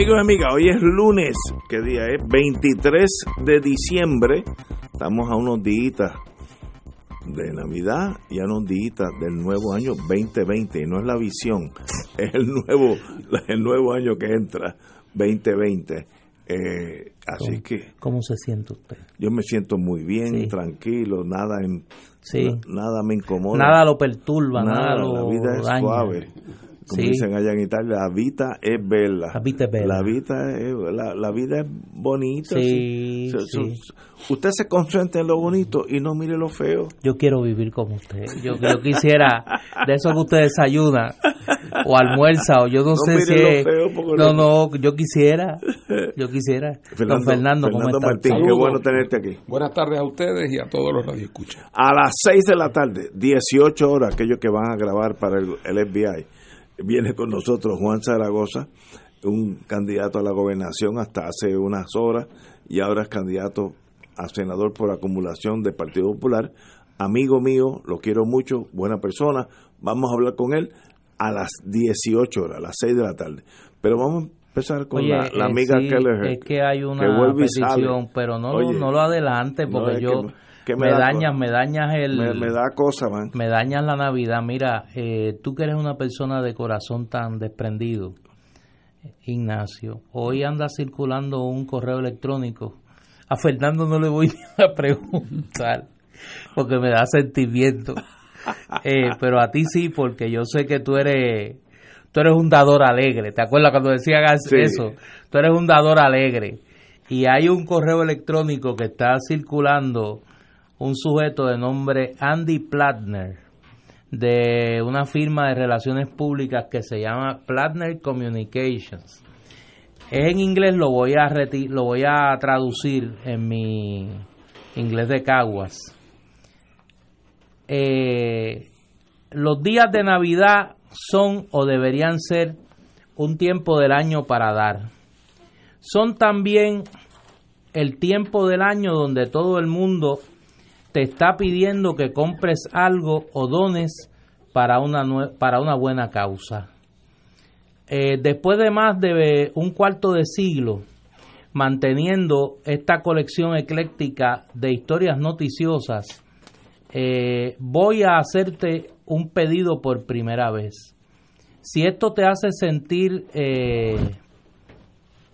Amigos y amigas, hoy es lunes, ¿qué día es? 23 de diciembre. Estamos a unos días de Navidad y a unos días del nuevo año 2020. Y no es la visión, es el nuevo, el nuevo año que entra, 2020. Eh, así que... ¿Cómo se siente usted? Yo me siento muy bien, tranquilo, nada en, nada me incomoda. Nada lo perturba, nada, lo La vida es suave como dicen allá en Italia, la vida es bella. La vida es bella. La vida es, la, vida es bonita. Sí, Usted se concentra en lo bonito y no mire lo feo. Yo quiero vivir como usted. Yo, yo quisiera, de eso que usted desayuna o almuerza o yo no, sé si es, no, no, yo quisiera, yo quisiera. Fernando, Fernando, ¿cómo Martín, qué bueno tenerte aquí. Buenas tardes a ustedes y a todos los radioescuchas. A las 6 de la tarde, 18 horas, aquellos que van a grabar para el, el FBI viene con nosotros Juan Zaragoza, un candidato a la gobernación hasta hace unas horas y ahora es candidato a senador por acumulación del Partido Popular. Amigo mío, lo quiero mucho, buena persona. Vamos a hablar con él a las 18 horas, a las 6 de la tarde. Pero vamos a empezar con la, eh, amiga Keller. Es que hay una petición, pero no, no lo adelante porque yo me, dañas, me dañas el... Me, da cosa, man. Me dañas la Navidad. Mira, eh, tú que eres una persona de corazón tan desprendido, Ignacio, hoy anda circulando un correo electrónico. A Fernando no le voy a preguntar, porque me da sentimiento. Eh, pero a ti sí, porque yo sé que tú eres tú eres un dador alegre. ¿Te acuerdas cuando decían eso? Tú eres un dador alegre. Y hay un correo electrónico que está circulando un sujeto de nombre Andy Platner de una firma de relaciones públicas que se llama Platner Communications. En inglés, lo voy a lo voy a traducir en mi inglés de Caguas. Eh, los días de Navidad son o deberían ser un tiempo del año para dar. Son también el tiempo del año donde todo el mundo te está pidiendo que compres algo o dones para una, para una buena causa. Eh, después de más de un cuarto de siglo manteniendo esta colección ecléctica de historias noticiosas, eh, voy a hacerte un pedido por primera vez. Si esto te hace sentir eh,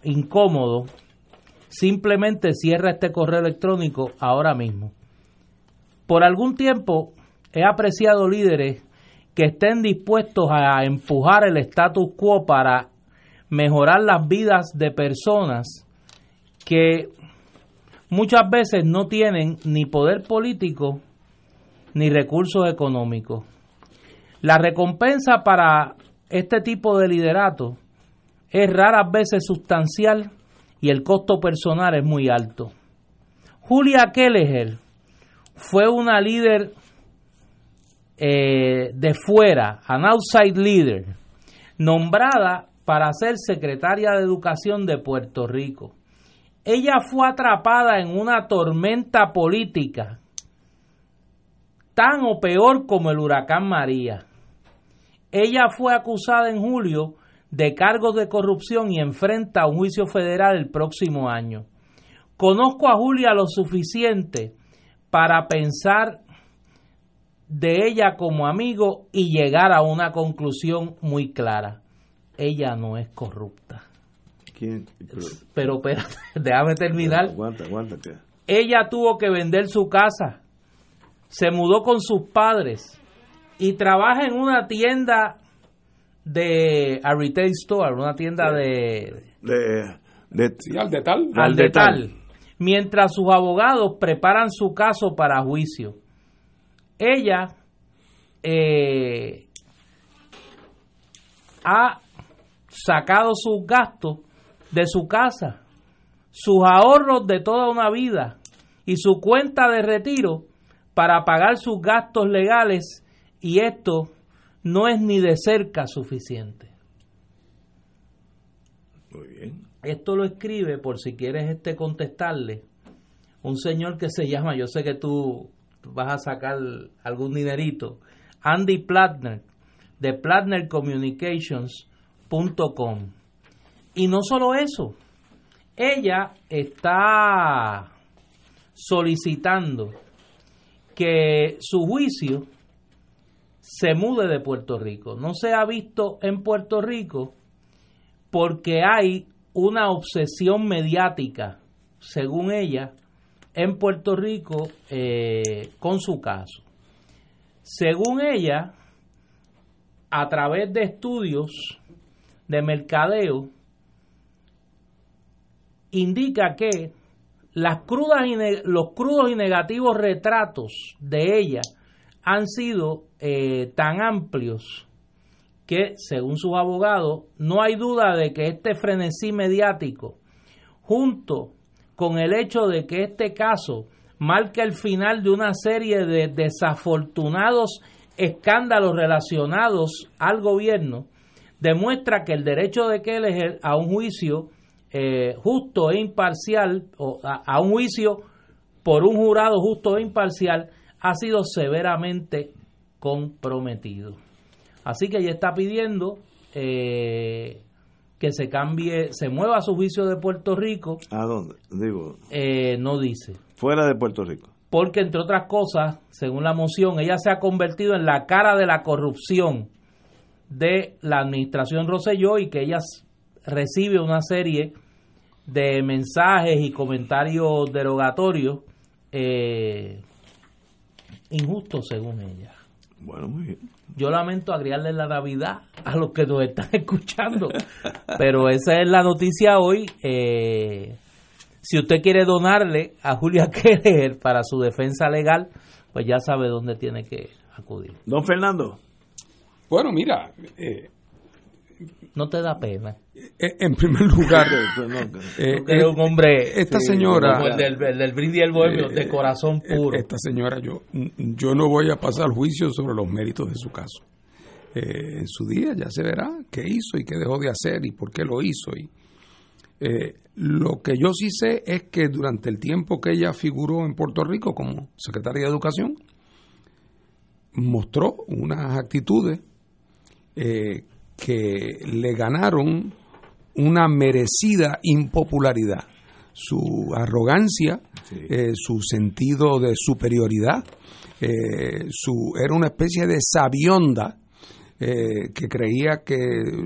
incómodo, simplemente cierra este correo electrónico ahora mismo. Por algún tiempo he apreciado líderes que estén dispuestos a empujar el status quo para mejorar las vidas de personas que muchas veces no tienen ni poder político ni recursos económicos. La recompensa para este tipo de liderato es raras veces sustancial y el costo personal es muy alto. Julia Kelleher fue una líder eh, de fuera, an outside leader, nombrada para ser secretaria de Educación de Puerto Rico. Ella fue atrapada en una tormenta política tan o peor como el huracán María. Ella fue acusada en julio de cargos de corrupción y enfrenta un juicio federal el próximo año. Conozco a Julia lo suficiente para pensar de ella como amigo y llegar a una conclusión muy clara. Ella no es corrupta. ¿Quién? Pero, pero déjame terminar. Aguanta, aguanta. Ella tuvo que vender su casa, se mudó con sus padres y trabaja en una tienda de a retail store, una tienda de de, de, al de tal, al de tal mientras sus abogados preparan su caso para juicio. Ella eh, ha sacado sus gastos de su casa, sus ahorros de toda una vida y su cuenta de retiro para pagar sus gastos legales y esto no es ni de cerca suficiente. Muy bien. Esto lo escribe, por si quieres este contestarle, un señor que se llama, yo sé que tú vas a sacar algún dinerito, Andy Plattner, de plattnercommunications.com. Y no solo eso, ella está solicitando que su juicio se mude de Puerto Rico. No se ha visto en Puerto Rico porque hay una obsesión mediática, según ella, en Puerto Rico eh, con su caso. Según ella, a través de estudios de mercadeo, indica que las crudas y los crudos y negativos retratos de ella han sido eh, tan amplios que, según sus abogados, no hay duda de que este frenesí mediático, junto con el hecho de que este caso marca el final de una serie de desafortunados escándalos relacionados al gobierno, demuestra que el derecho de Keller a un juicio eh, justo e imparcial, o a, un juicio por un jurado justo e imparcial, ha sido severamente comprometido. Así que ella está pidiendo eh, que se cambie, se mueva su juicio de Puerto Rico. ¿A dónde? Digo. Eh, no dice. Fuera de Puerto Rico. Porque, entre otras cosas, según la moción, ella se ha convertido en la cara de la corrupción de la administración Roselló y que ella recibe una serie de mensajes y comentarios derogatorios eh, injustos según ella. Bueno, muy bien. Yo lamento agriarle la Navidad a los que nos están escuchando, pero esa es la noticia hoy. Eh, si usted quiere donarle a Julia Keller para su defensa legal, pues ya sabe dónde tiene que acudir. Don Fernando. Bueno, mira, eh, no te da pena. Eh, en primer lugar, eh, eh, un hombre. Esta señora. el del, del brindis el bohemio, de corazón puro. Esta señora, yo, yo no voy a pasar juicio sobre los méritos de su caso. en su día ya se verá qué hizo y qué dejó de hacer y por qué lo hizo. Y, lo que yo sí sé es que durante el tiempo que ella figuró en Puerto Rico como secretaria de Educación, mostró unas actitudes eh, que le ganaron una merecida impopularidad. Su arrogancia, eh, su sentido de superioridad, eh, su, era una especie de sabionda eh, que creía que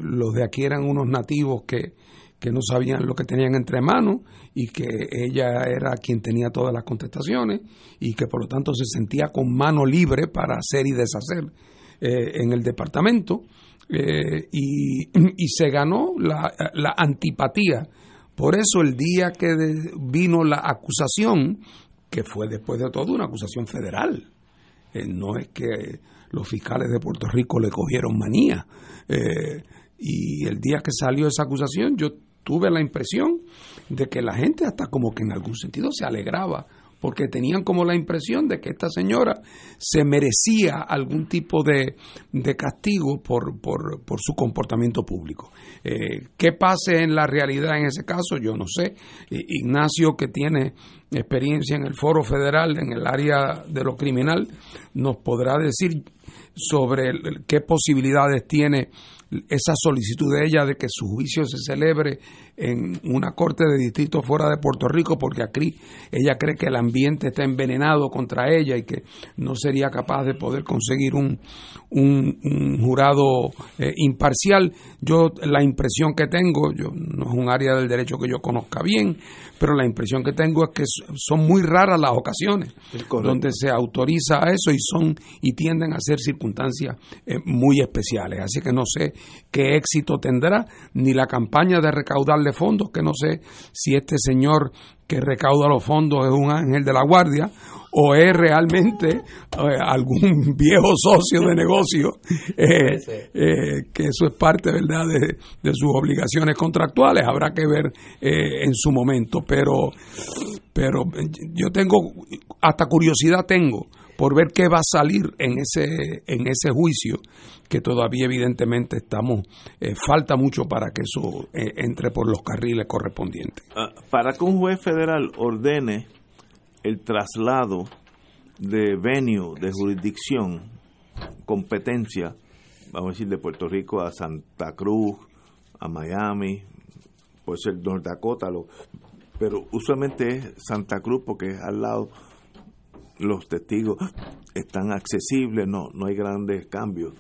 los de aquí eran unos nativos que, que no sabían lo que tenían entre manos y que ella era quien tenía todas las contestaciones y que por lo tanto se sentía con mano libre para hacer y deshacer en el departamento eh, y, se ganó la, antipatía. Por eso el día que vino la acusación, que fue después de todo una acusación federal, eh, no es que los fiscales de Puerto Rico le cogieron manía. Eh, y el día que salió esa acusación, yo tuve la impresión de que la gente hasta como que en algún sentido se alegraba porque tenían como la impresión de que esta señora se merecía algún tipo de, castigo por, por, por, su comportamiento público. Eh, ¿Qué pase en la realidad en ese caso? Yo no sé. Ignacio, que tiene experiencia en el foro federal, en el área de lo criminal, nos podrá decir sobre qué posibilidades tiene esa solicitud de ella de que su juicio se celebre en una corte de distrito fuera de Puerto Rico porque aquí ella cree que el ambiente está envenenado contra ella y que no sería capaz de poder conseguir un, un, jurado eh, imparcial. Yo la impresión que tengo, yo no es un área del derecho que yo conozca bien, pero la impresión que tengo es que son muy raras las ocasiones donde se autoriza eso y son y tienden a ser circunstancias eh, muy especiales. Así que no sé qué éxito tendrá ni la campaña de recaudarle fondos, que no sé si este señor que recauda los fondos es un ángel de la guardia o es realmente eh, algún viejo socio de negocio eh, eh, que eso es parte verdad de, de, sus obligaciones contractuales. Habrá que ver en su momento pero pero yo tengo hasta curiosidad tengo por ver qué va a salir en ese en ese juicio que todavía evidentemente estamos falta mucho para que eso entre por los carriles correspondientes. Ah, para que un juez federal ordene el traslado de venue, de jurisdicción, competencia, vamos a decir, de Puerto Rico a Santa Cruz, a Miami, puede ser North Dakota, pero usualmente es Santa Cruz porque es al lado, los testigos están accesibles, no, no hay grandes cambios.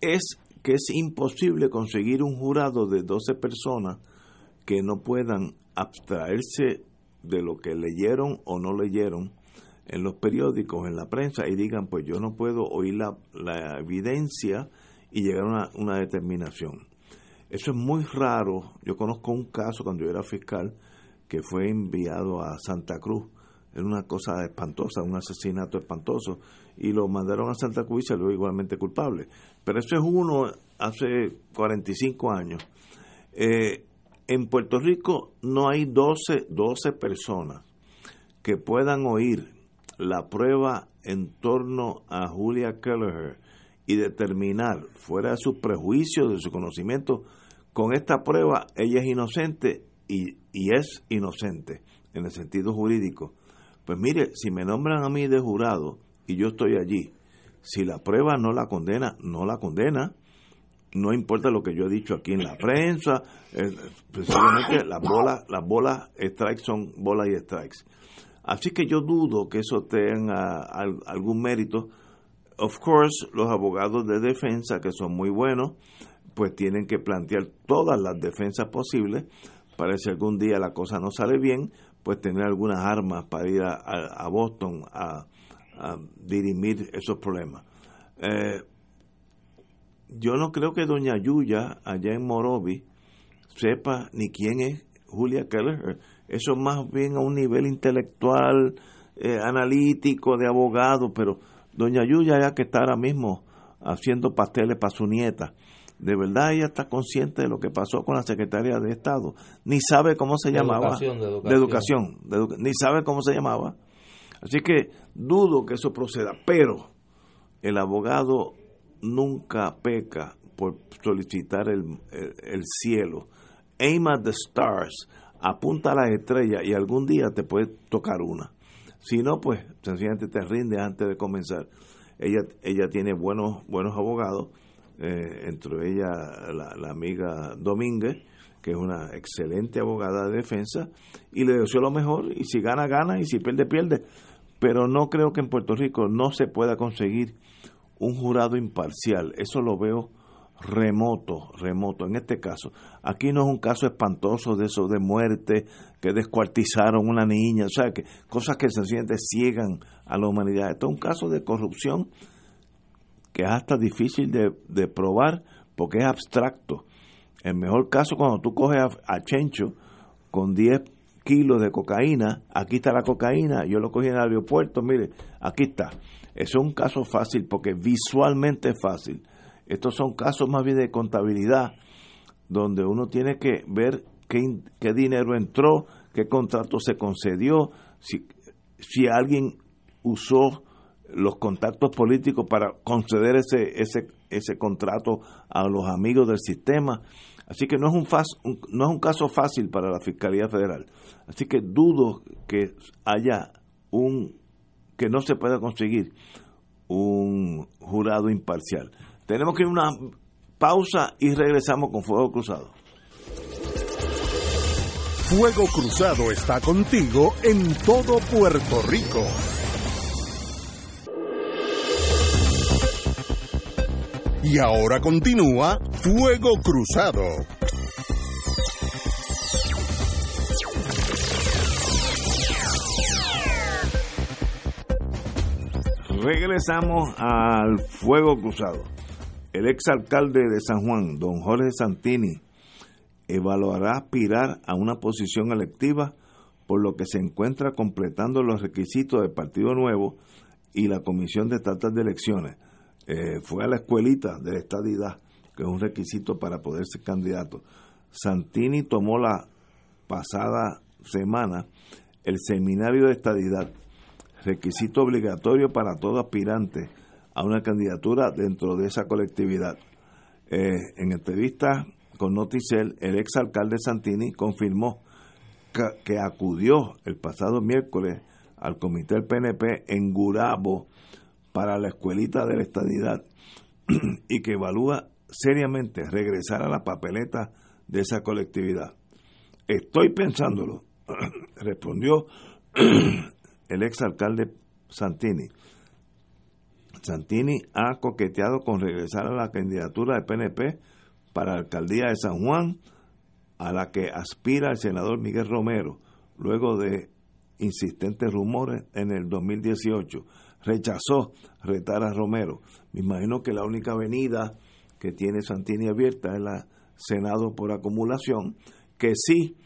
Es que es imposible conseguir un jurado de 12 personas que no puedan abstraerse de lo que leyeron o no leyeron en los periódicos, en la prensa, y digan, pues yo no puedo oír la, la evidencia y llegar a una, determinación. Eso es muy raro. Yo conozco un caso cuando yo era fiscal que fue enviado a Santa Cruz. Era una cosa espantosa, un asesinato espantoso. Y lo mandaron a Santa Cruz y salió igualmente culpable. Pero eso es uno hace 45 años. Eh, en Puerto Rico no hay 12, 12 personas que puedan oír la prueba en torno a Julia Kelleher y determinar, fuera de sus prejuicios, de su conocimiento, con esta prueba ella es inocente y, y es inocente en el sentido jurídico. Pues mire, si me nombran a mí de jurado y yo estoy allí, si la prueba no la condena, no la condena no importa lo que yo he dicho aquí en la prensa, precisamente las bolas, las bolas strikes son bolas y strikes. Así que yo dudo que eso tenga algún mérito. Of course, los abogados de defensa, que son muy buenos, pues tienen que plantear todas las defensas posibles para si algún día la cosa no sale bien, pues tener algunas armas para ir a, Boston a, dirimir esos problemas. Eh, yo no creo que doña Yuya, allá en Morovi, sepa ni quién es Julia Keller. Eso es más bien a un nivel intelectual, eh, analítico, de abogado, pero doña Yuya ya que está ahora mismo haciendo pasteles para su nieta. De verdad ella está consciente de lo que pasó con la secretaria de Estado. Ni sabe cómo se llamaba. de educación. De educación. ni sabe cómo se llamaba. Así que dudo que eso proceda. Pero el abogado nunca peca por solicitar el, cielo. Aim at the stars, apunta a las estrellas y algún día te puede tocar una. Si no, pues sencillamente te rinde antes de comenzar. Ella, ella tiene buenos, buenos abogados, eh, entre ellas la, la, amiga Domínguez, que es una excelente abogada de defensa, y le deseo lo mejor, y si gana, gana, y si pierde, pierde. Pero no creo que en Puerto Rico no se pueda conseguir un jurado imparcial. Eso lo veo remoto, remoto. En este caso, aquí no es un caso espantoso de eso de muerte, que descuartizaron una niña, o sea, que cosas que sencillamente ciegan a la humanidad. Esto es un caso de corrupción que es hasta difícil de, probar porque es abstracto. El mejor caso cuando tú coges a, Chencho con 10 kilos de cocaína, aquí está la cocaína, yo lo cogí en el aeropuerto, mire, aquí está. Eso es un caso fácil porque visualmente es fácil. Estos son casos más bien de contabilidad, donde uno tiene que ver qué, dinero entró, qué contrato se concedió, si alguien usó los contactos políticos para conceder ese, ese, ese contrato a los amigos del sistema. Así que no es un, no es un caso fácil para la Fiscalía Federal. Así que dudo que haya un que no se pueda conseguir un jurado imparcial. Tenemos que ir a una pausa y regresamos con Fuego Cruzado. Fuego Cruzado está contigo en todo Puerto Rico. Y ahora continúa Fuego Cruzado. Regresamos al fuego cruzado. El exalcalde de San Juan, don Jorge Santini, evaluará aspirar a una posición electiva por lo que se encuentra completando los requisitos del Partido Nuevo y la Comisión de Estatal de Elecciones. Eh, fue a la escuelita de estadidad, que es un requisito para poder ser candidato. Santini tomó la pasada semana el seminario de estadidad, requisito obligatorio para todo aspirante a una candidatura dentro de esa colectividad. Eh, en entrevista con Noticel, el exalcalde Santini confirmó que, acudió el pasado miércoles al comité del PNP en Gurabo para la escuelita de la estadidad y que evalúa seriamente regresar a la papeleta de esa colectividad. Estoy pensándolo, respondió el exalcalde Santini. Santini ha coqueteado con regresar a la candidatura del PNP para la alcaldía de San Juan, a la que aspira el senador Miguel Romero, luego de insistentes rumores en el 2018. Rechazó retar a Romero. Me imagino que la única avenida que tiene Santini abierta es la Senado por acumulación, que sí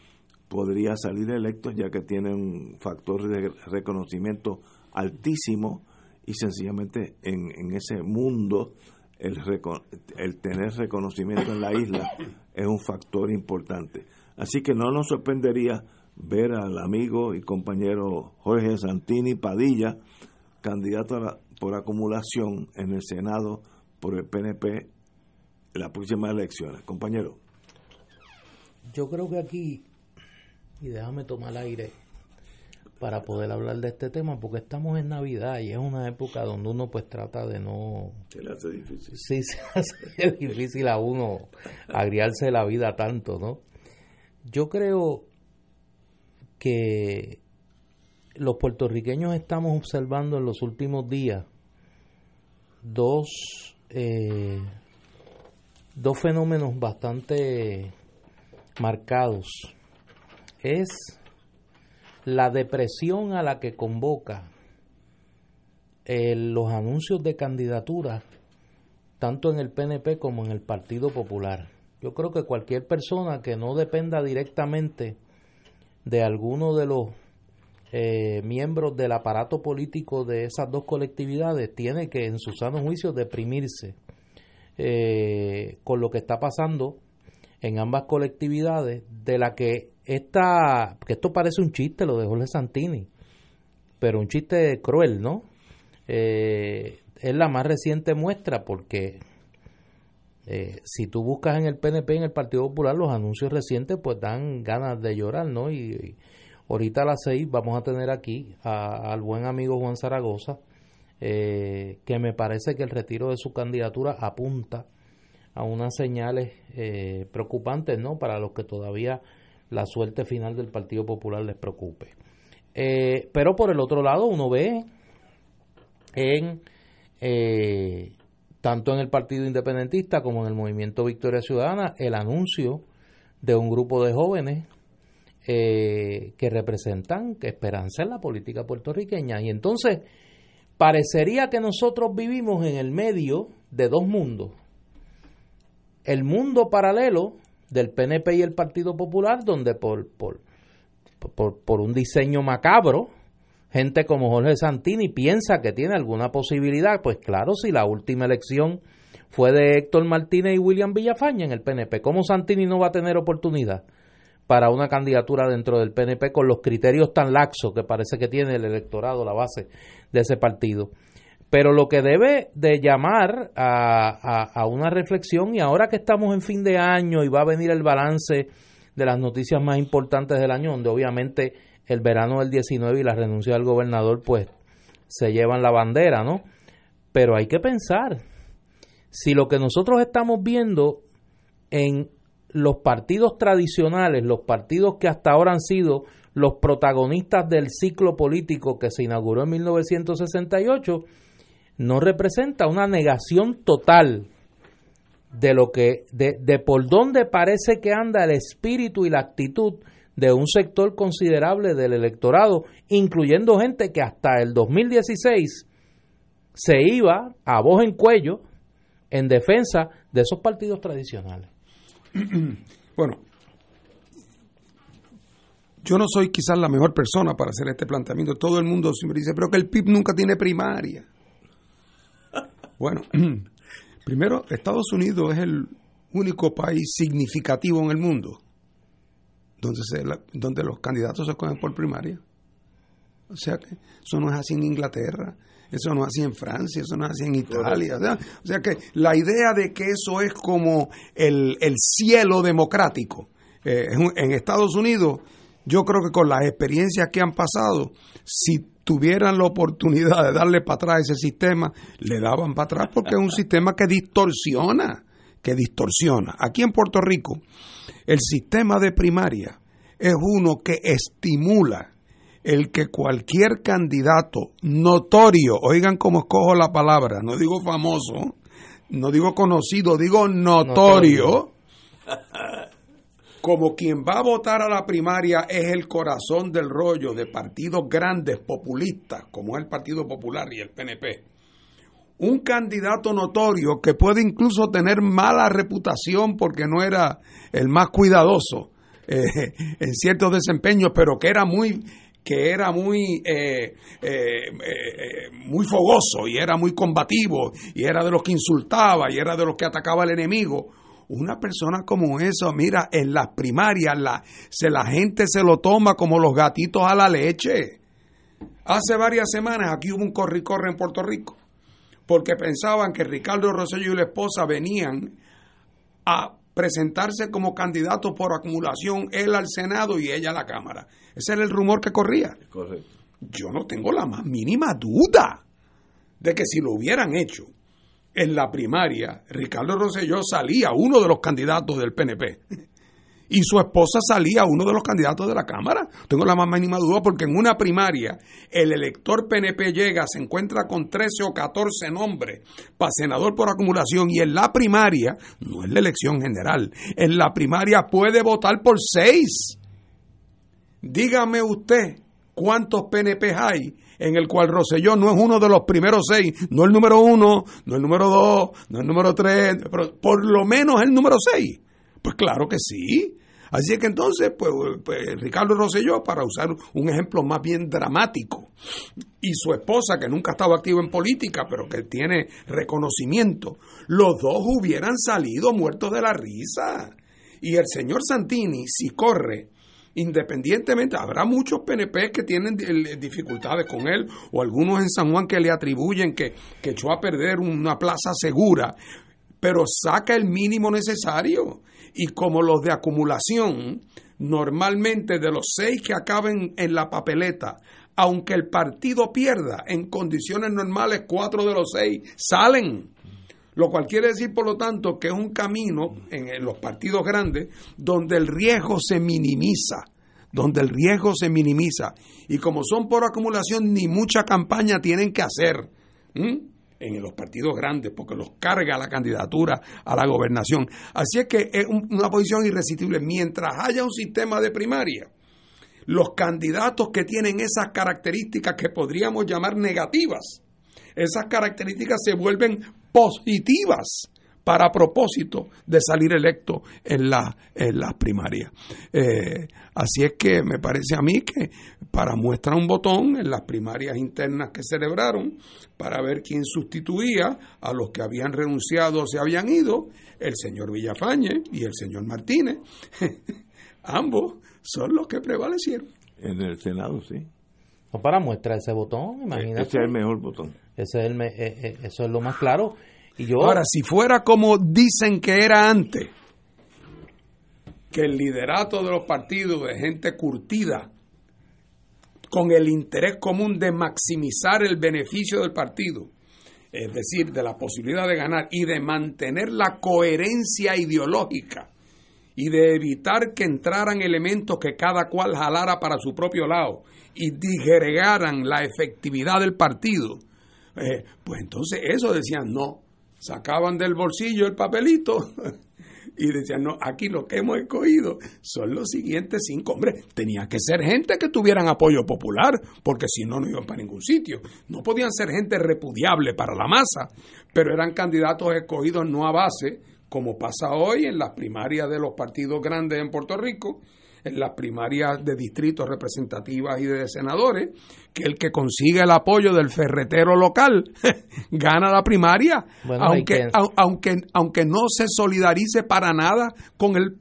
podría salir electo ya que tiene un factor de reconocimiento altísimo y sencillamente en, ese mundo el tener reconocimiento en la isla es un factor importante. Así que no nos sorprendería ver al amigo y compañero Jorge Santini Padilla, candidato por acumulación en el Senado por el PNP en las próximas elecciones. Compañero. Yo creo que aquí, y déjame tomar aire, para poder hablar de este tema porque estamos en Navidad y es una época donde uno pues trata de no... Se le hace difícil. Sí, se hace difícil a uno agriarse la vida tanto, ¿no? Yo creo que los puertorriqueños estamos observando en los últimos días dos, eh, dos fenómenos bastante marcados. Es la depresión a la que convoca eh, los anuncios de candidatura, tanto en el PNP como en el Partido Popular. Yo creo que cualquier persona que no dependa directamente de alguno de los eh, miembros del aparato político de esas dos colectividades tiene que, en su sano juicio, deprimirse eh, con lo que está pasando en ambas colectividades, de la que esta, que esto parece un chiste, lo de Jorge Santini, pero un chiste cruel, ¿no? Eh, es la más reciente muestra porque eh, si tú buscas en el PNP, en el Partido Popular, los anuncios recientes pues dan ganas de llorar, ¿no? Y, ahorita a las seis vamos a tener aquí al buen amigo Juan Zaragoza, eh, que me parece que el retiro de su candidatura apunta a unas señales preocupantes, ¿no? Para los que todavía la suerte final del Partido Popular les preocupe. Eh, pero por el otro lado, uno ve en eh, tanto en el Partido Independentista como en el Movimiento Victoria Ciudadana el anuncio de un grupo de jóvenes eh, que representan que esperanza en la política puertorriqueña. Y entonces parecería que nosotros vivimos en el medio de dos mundos. El mundo paralelo del PNP y el Partido Popular, donde por, por, por, un diseño macabro, gente como Jorge Santini piensa que tiene alguna posibilidad, pues claro, si la última elección fue de Héctor Martínez y William Villafaña en el PNP, ¿cómo Santini no va a tener oportunidad para una candidatura dentro del PNP con los criterios tan laxos que parece que tiene el electorado, la base de ese partido? Pero lo que debe de llamar a, una reflexión, y ahora que estamos en fin de año y va a venir el balance de las noticias más importantes del año, donde obviamente el verano del 19 y la renuncia del gobernador, pues se llevan la bandera, ¿no? Pero hay que pensar, si lo que nosotros estamos viendo en los partidos tradicionales, los partidos que hasta ahora han sido los protagonistas del ciclo político que se inauguró en 1968, no representa una negación total de lo que de, de, por dónde parece que anda el espíritu y la actitud de un sector considerable del electorado, incluyendo gente que hasta el 2016 se iba a voz en cuello en defensa de esos partidos tradicionales. Bueno, yo no soy quizás la mejor persona para hacer este planteamiento. Todo el mundo siempre dice, pero que el PIB nunca tiene primaria. Bueno, primero, Estados Unidos es el único país significativo en el mundo donde, se, donde los candidatos se cogen por primaria. O sea que eso no es así en Inglaterra, eso no así en Francia, eso no así en Italia. O sea, que la idea de que eso es como el, cielo democrático eh, en Estados Unidos, yo creo que con las experiencias que han pasado, si tuvieran la oportunidad de darle para atrás ese sistema, le daban para atrás porque es un sistema que distorsiona, que distorsiona. Aquí en Puerto Rico, el sistema de primaria es uno que estimula el que cualquier candidato notorio, oigan cómo escojo la palabra, no digo famoso, no digo conocido, digo notorio, como quien va a votar a la primaria es el corazón del rollo de partidos grandes populistas, como es el Partido Popular y el PNP. Un candidato notorio que puede incluso tener mala reputación porque no era el más cuidadoso eh, en ciertos desempeños, pero que era muy que era muy, eh, eh, muy fogoso y era muy combativo y era de los que insultaba y era de los que atacaba al enemigo. Una persona como eso, mira, en las primarias la, se, la gente se lo toma como los gatitos a la leche. Hace varias semanas aquí hubo un corre corre en Puerto Rico porque pensaban que Ricardo Rosselló y la esposa venían a presentarse como candidatos por acumulación, él al Senado y ella a la Cámara. Ese era el rumor que corría. Yo no tengo la más mínima duda de que si lo hubieran hecho en la primaria, Ricardo Rosselló salía uno de los candidatos del PNP y su esposa salía uno de los candidatos de la Cámara. Tengo la más mínima duda porque en una primaria el elector PNP llega, se encuentra con 13 o 14 nombres para senador por acumulación y en la primaria, no es la elección general, en la primaria puede votar por 6. Dígame usted cuántos PNP hay en el cual Roselló no es uno de los primeros seis, no el número uno, no el número dos, no el número tres, pero por lo menos el número seis. Pues claro que sí. Así que entonces, pues, pues, Ricardo Rosselló, para usar un ejemplo más bien dramático, y su esposa, que nunca estaba activa en política, pero que tiene reconocimiento, los dos hubieran salido muertos de la risa. Y el señor Santini, si corre, independientemente, habrá muchos PNP que tienen dificultades con él, o algunos en San Juan que le atribuyen que, que echó a perder una plaza segura, pero saca el mínimo necesario y como los de acumulación, normalmente de los seis que acaben en la papeleta, aunque el partido pierda, en condiciones normales cuatro de los seis salen. Lo cual quiere decir, por lo tanto, que es un camino en los partidos grandes donde el riesgo se minimiza, donde el riesgo se minimiza. Y como son por acumulación, ni mucha campaña tienen que hacer en los partidos grandes porque los carga la candidatura a la gobernación. Así es que es una posición irresistible. Mientras haya un sistema de primaria, los candidatos que tienen esas características que podríamos llamar negativas, esas características se vuelven positivas para propósito de salir electo en, la, en las primarias. Eh, así es que me parece a mí que para muestra un botón en las primarias internas que celebraron, para ver quién sustituía a los que habían renunciado o se habían ido, el señor Villafañe y el señor Martínez. Ambos son los que prevalecieron. En el Senado, sí. No para muestra ese botón, imagínate. Ese es el mejor botón. Ese es el eh, eh, eso es lo más claro. Ahora, si fuera como dicen que era antes, que el liderato de los partidos de gente curtida, con el interés común de maximizar el beneficio del partido, es decir, de la posibilidad de ganar y de mantener la coherencia ideológica y de evitar que entraran elementos que cada cual jalara para su propio lado y digregaran la efectividad del partido, eh, pues entonces eso decían, no, sacaban del bolsillo el papelito y decían, no, aquí lo que hemos escogido son los siguientes cinco. Hombre, tenía que ser gente que tuvieran apoyo popular, porque si no, no iban para ningún sitio. No podían ser gente repudiable para la masa, pero eran candidatos escogidos no a base, como pasa hoy en las primarias de los partidos grandes en Puerto Rico, en las primarias de distritos representativas y de senadores, que el que consigue el apoyo del ferretero local gana la primaria, aunque, aunque, aunque no se solidarice para nada con el,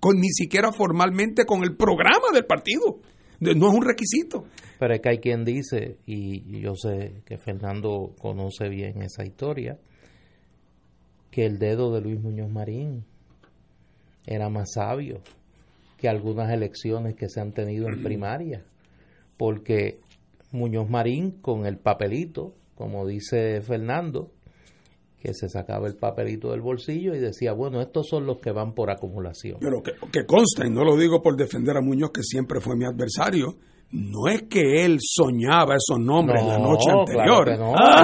con, ni siquiera formalmente con el programa del partido. No es un requisito. Pero es que hay quien dice, y yo sé que Fernando conoce bien esa historia, que el dedo de Luis Muñoz Marín era más sabio que algunas elecciones que se han tenido en primaria, porque Muñoz Marín con el papelito, como dice Fernando, que se sacaba el papelito del bolsillo y decía, bueno, estos son los que van por acumulación. Pero que, que consta, y no lo digo por defender a Muñoz, que siempre fue mi adversario, no es que él soñaba esos nombres la noche anterior.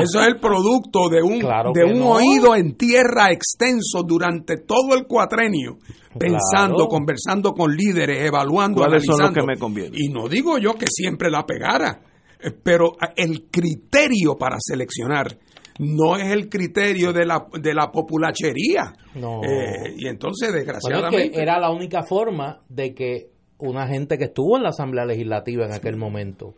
Eso es el producto de un, de un oído en tierra extenso durante todo el cuatrenio, pensando, conversando con líderes, evaluando, ¿Cuáles son los que me conviene? Y no digo yo que siempre la pegara, eh, pero el criterio para seleccionar no es el criterio de la, de la populachería. Eh, y entonces, desgraciadamente... era la única forma de que una gente que estuvo en la Asamblea Legislativa en aquel momento.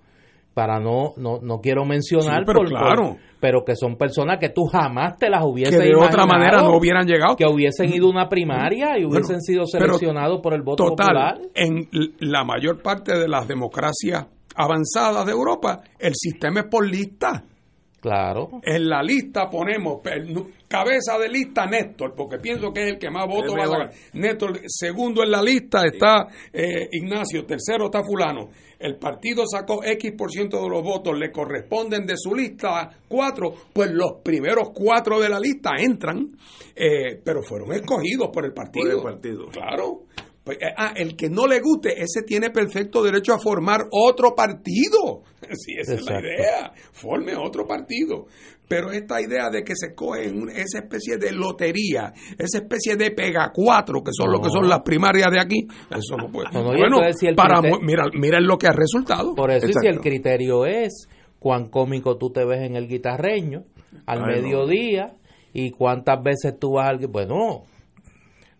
Para no no, no quiero mencionar pero claro. pero que son personas que tú jamás te las hubieses que de otra manera no hubieran llegado. que hubiesen ido a una primaria y hubiesen sido seleccionados por el voto total, en la mayor parte de las democracias avanzadas de Europa el sistema es por lista. Claro. En la lista ponemos cabeza de lista Néstor, porque pienso que es el que más votos va a sacar. Néstor, segundo en la lista está eh, Ignacio, tercero está fulano. El partido sacó X por ciento de los votos, le corresponden de su lista cuatro, pues los primeros cuatro de la lista entran, eh, pero fueron escogidos por el partido. Por el partido. Claro. Pues, eh, ah, el que no le guste, ese tiene perfecto derecho a formar otro partido. Si esa es la idea, forme otro partido. Pero esta idea de que se coge esa especie de lotería, esa especie de pega cuatro, que son lo que son las primarias de aquí, eso no puede. bueno, para, mira, mira lo que ha resultado. Por eso, si el criterio es cuán cómico tú te ves en el guitarreño al mediodía y cuántas veces tú vas al. Bueno,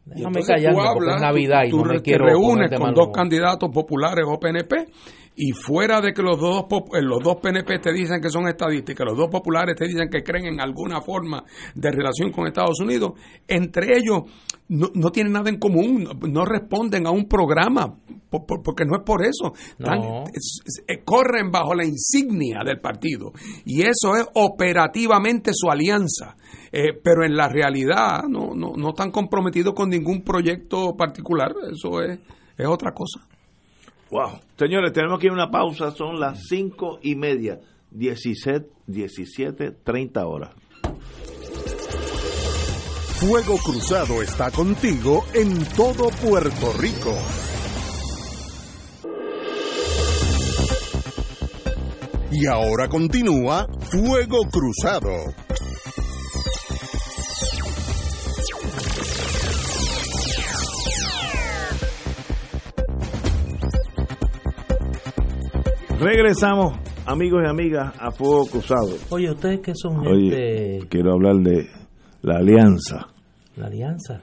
Déjame callarme es Navidad y no me te reúnes con dos candidatos populares o PNP y fuera de que los dos eh, los dos PNP te dicen que son estadísticas, los dos populares te dicen que creen en alguna forma de relación con Estados Unidos, entre ellos no, no tienen nada en común, no responden a un programa, porque no es por eso, eh, corren bajo la insignia del partido y eso es operativamente su alianza, eh, pero en la realidad no, no, no están comprometidos con ningún proyecto particular, eso es, es otra cosa. Wow. Señores, tenemos que ir a una pausa, son las cinco y media, 17, 17, 30 horas. Fuego Cruzado está contigo en todo Puerto Rico. Y ahora continúa Fuego Cruzado. Regresamos, amigos y amigas, a Fuego Cruzado. Oye, ustedes que son gente... quiero hablar de la alianza. La alianza.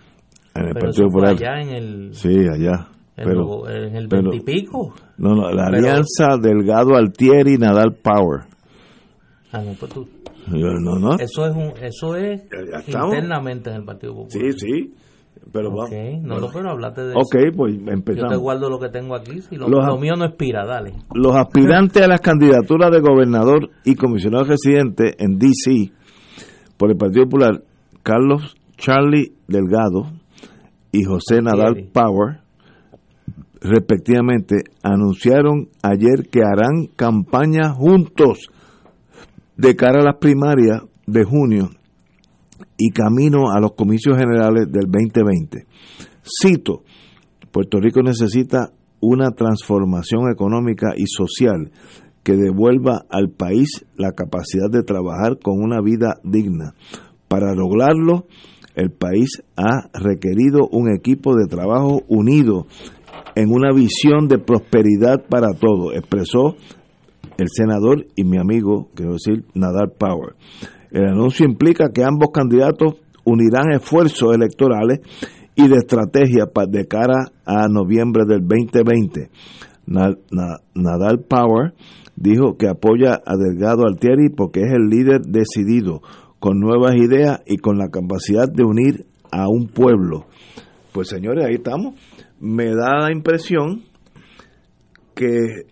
En el Partido Popular. allá en el... Sí, allá. En, pero, en el veintipico. No, no, la alianza Delgado Altieri Nadal Power. Ah, no, pues tú... no, no. Eso es, un, eso es internamente en el Partido Popular. Sí, sí. Pero okay, no lo puedo hablarte de Ok, pues empezamos. Yo te guardo lo que tengo aquí, si lo, lo mío no expira, dale. Los aspirantes a las candidaturas de gobernador y comisionado residente en D.C. por el Partido Popular, Carlos Charlie Delgado y José Nadal Power, respectivamente, anunciaron ayer que harán campaña juntos de cara a las primarias de junio y camino a los comicios generales del 2020. Cito, Puerto Rico necesita una transformación económica y social que devuelva al país la capacidad de trabajar con una vida digna. Para lograrlo, el país ha requerido un equipo de trabajo unido en una visión de prosperidad para todos, expresó el senador y mi amigo, quiero decir, Nadal El anuncio implica que ambos candidatos unirán esfuerzos electorales y de estrategia de cara a noviembre del 2020. Nadal Power dijo que apoya a Delgado Altieri porque es el líder decidido, con nuevas ideas y con la capacidad de unir a un pueblo. Pues señores, ahí estamos. Me da la impresión que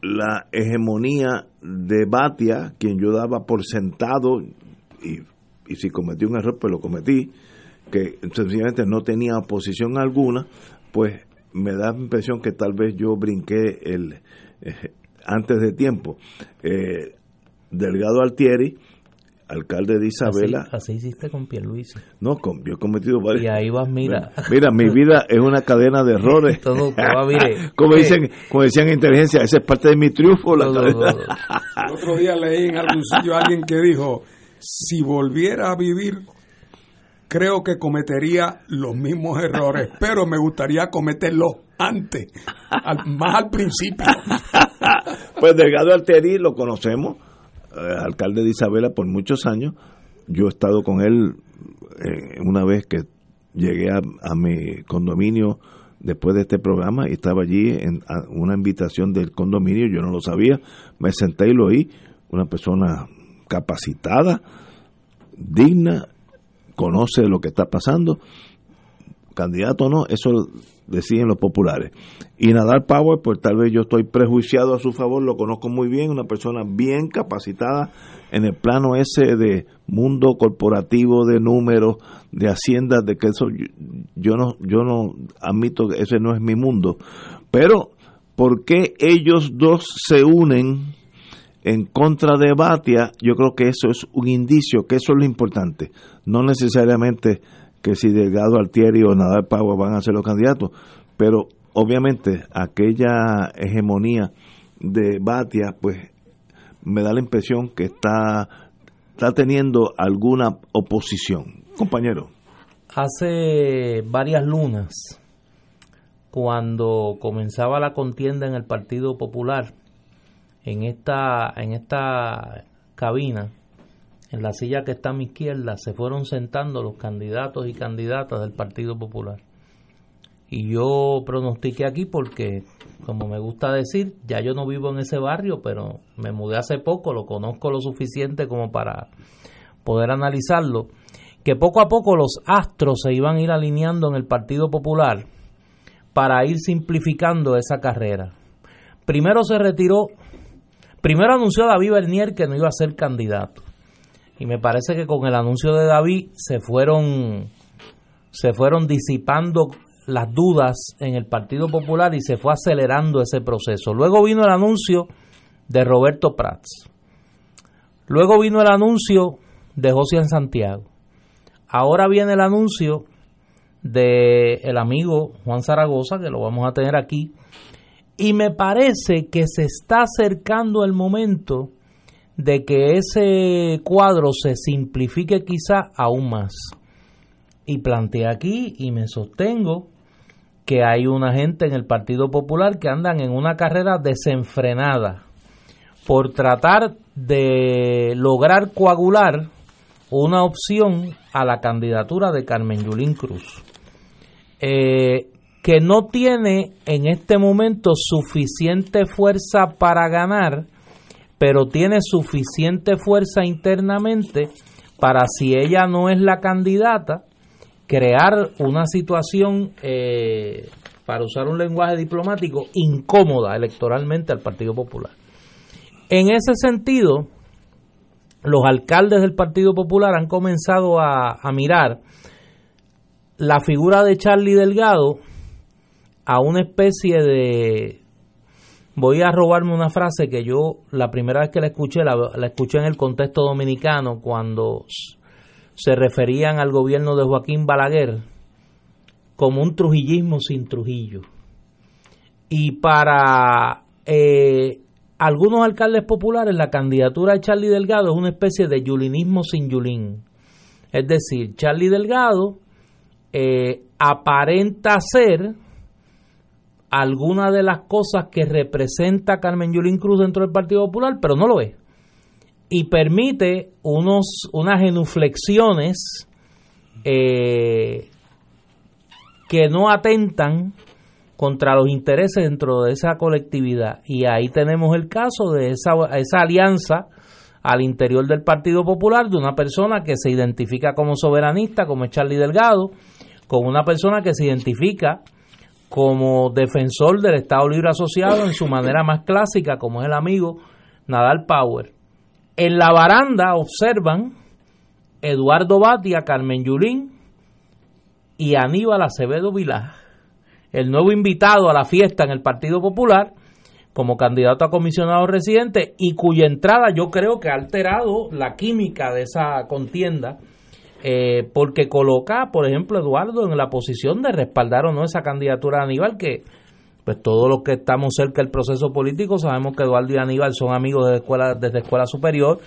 la hegemonía de Batia, quien yo daba por sentado, y, si cometí un error, pues lo cometí, que sencillamente no tenía oposición alguna, pues me da la impresión que tal vez yo brinqué el eh, antes de tiempo. Eh, Delgado Altieri, alcalde de Isabela. Así, hiciste con Pierluisi. No, con, yo he cometido varios. Y ahí vas, mira. Mira, mi vida es una cadena de errores. Todo, mire, como, dicen, como decían en inteligencia, esa es parte de mi triunfo. La El otro día leí en algún sitio a alguien que dijo, si volviera a vivir, creo que cometería los mismos errores, pero me gustaría cometerlos antes, más al principio. pues Delgado Alteri lo conocemos alcalde de Isabela por muchos años. Yo he estado con él eh, una vez que llegué a, mi condominio después de este programa y estaba allí en una invitación del condominio, yo no lo sabía, me senté y lo oí, una persona capacitada, digna, conoce lo que está pasando, candidato o no, eso deciden los populares. Y Nadal Power, pues tal vez yo estoy prejuiciado a su favor, lo conozco muy bien, una persona bien capacitada en el plano ese de mundo corporativo, de números, de haciendas, de que eso yo, no yo no admito que ese no es mi mundo. Pero ¿por qué ellos dos se unen en contra de Batia? Yo creo que eso es un indicio, que eso es lo importante. No necesariamente que si Delgado Altieri o Nadal Power van a ser los candidatos, pero obviamente aquella hegemonía de Batia, pues me da la impresión que está, está teniendo alguna oposición. Compañero. Hace varias lunas, cuando comenzaba la contienda en el Partido Popular, en esta, en esta cabina, en la silla que está a mi izquierda, se fueron sentando los candidatos y candidatas del Partido Popular. Y yo pronostiqué aquí porque, como me gusta decir, ya yo no vivo en ese barrio, pero me mudé hace poco, lo conozco lo suficiente como para poder analizarlo, que poco a poco los astros se iban a ir alineando en el Partido Popular para ir simplificando esa carrera. Primero se retiró, primero anunció David Bernier que no iba a ser candidato y me parece que con el anuncio de David se fueron se fueron disipando las dudas en el Partido Popular y se fue acelerando ese proceso. Luego vino el anuncio de Roberto Prats. Luego vino el anuncio de José Santiago. Ahora viene el anuncio de el amigo Juan Zaragoza, que lo vamos a tener aquí. Y me parece que se está acercando el momento de que ese cuadro se simplifique quizá aún más. Y planteé aquí y me sostengo que hay una gente en el Partido Popular que andan en una carrera desenfrenada por tratar de lograr coagular una opción a la candidatura de Carmen Yulín Cruz, eh, que no tiene en este momento suficiente fuerza para ganar pero tiene suficiente fuerza internamente para si ella no es la candidata, crear una situación, eh, para usar un lenguaje diplomático, incómoda electoralmente al Partido Popular. En ese sentido, los alcaldes del Partido Popular han comenzado a, a mirar la figura de Charlie Delgado a una especie de voy a robarme una frase que yo la primera vez que la escuché, la, escuché en el contexto dominicano cuando se referían al gobierno de Joaquín Balaguer como un trujillismo sin Trujillo. Y para eh, algunos alcaldes populares la candidatura de Charlie Delgado es una especie de yulinismo sin Yulín. Es decir, Charlie Delgado eh, aparenta ser alguna de las cosas que representa Carmen Yulín Cruz dentro del Partido Popular, pero no lo es. Y permite unos, unas genuflexiones eh, que no atentan contra los intereses dentro de esa colectividad. Y ahí tenemos el caso de esa, esa alianza al interior del Partido Popular de una persona que se identifica como soberanista, como es Charlie Delgado, con una persona que se identifica como defensor del Estado Libre Asociado en su manera más clásica, como es el amigo Nadal Power. En la baranda observan Eduardo Batia, Carmen Yulín y Aníbal Acevedo Vilá, el nuevo invitado a la fiesta en el Partido Popular como candidato a comisionado residente y cuya entrada yo creo que ha alterado la química de esa contienda eh, porque coloca, por ejemplo, Eduardo en la posición de respaldar o no esa candidatura de Aníbal, que pues todos los que estamos cerca del proceso político sabemos que Eduardo y Aníbal son amigos desde escuela, desde escuela superior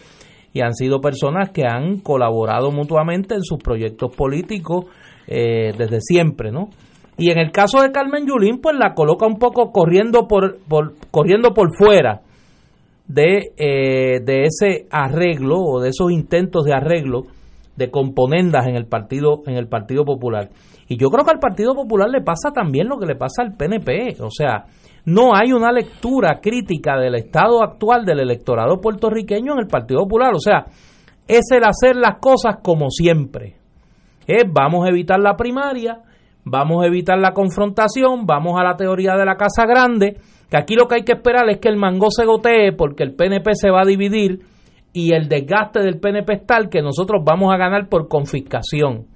y han sido personas que han colaborado mutuamente en sus proyectos políticos eh, desde siempre, ¿no? Y en el caso de Carmen Yulín, pues la coloca un poco corriendo por, por corriendo por fuera de, eh, de ese arreglo o de esos intentos de arreglo de componendas en el partido en el Partido Popular. Y yo creo que al Partido Popular le pasa también lo que le pasa al PNP, o sea, no hay una lectura crítica del estado actual del electorado puertorriqueño en el Partido Popular, o sea, es el hacer las cosas como siempre. Es vamos a evitar la primaria, vamos a evitar la confrontación, vamos a la teoría de la casa grande, que aquí lo que hay que esperar es que el mango se gotee porque el PNP se va a dividir y el desgaste del PNP es tal que nosotros vamos a ganar por confiscación.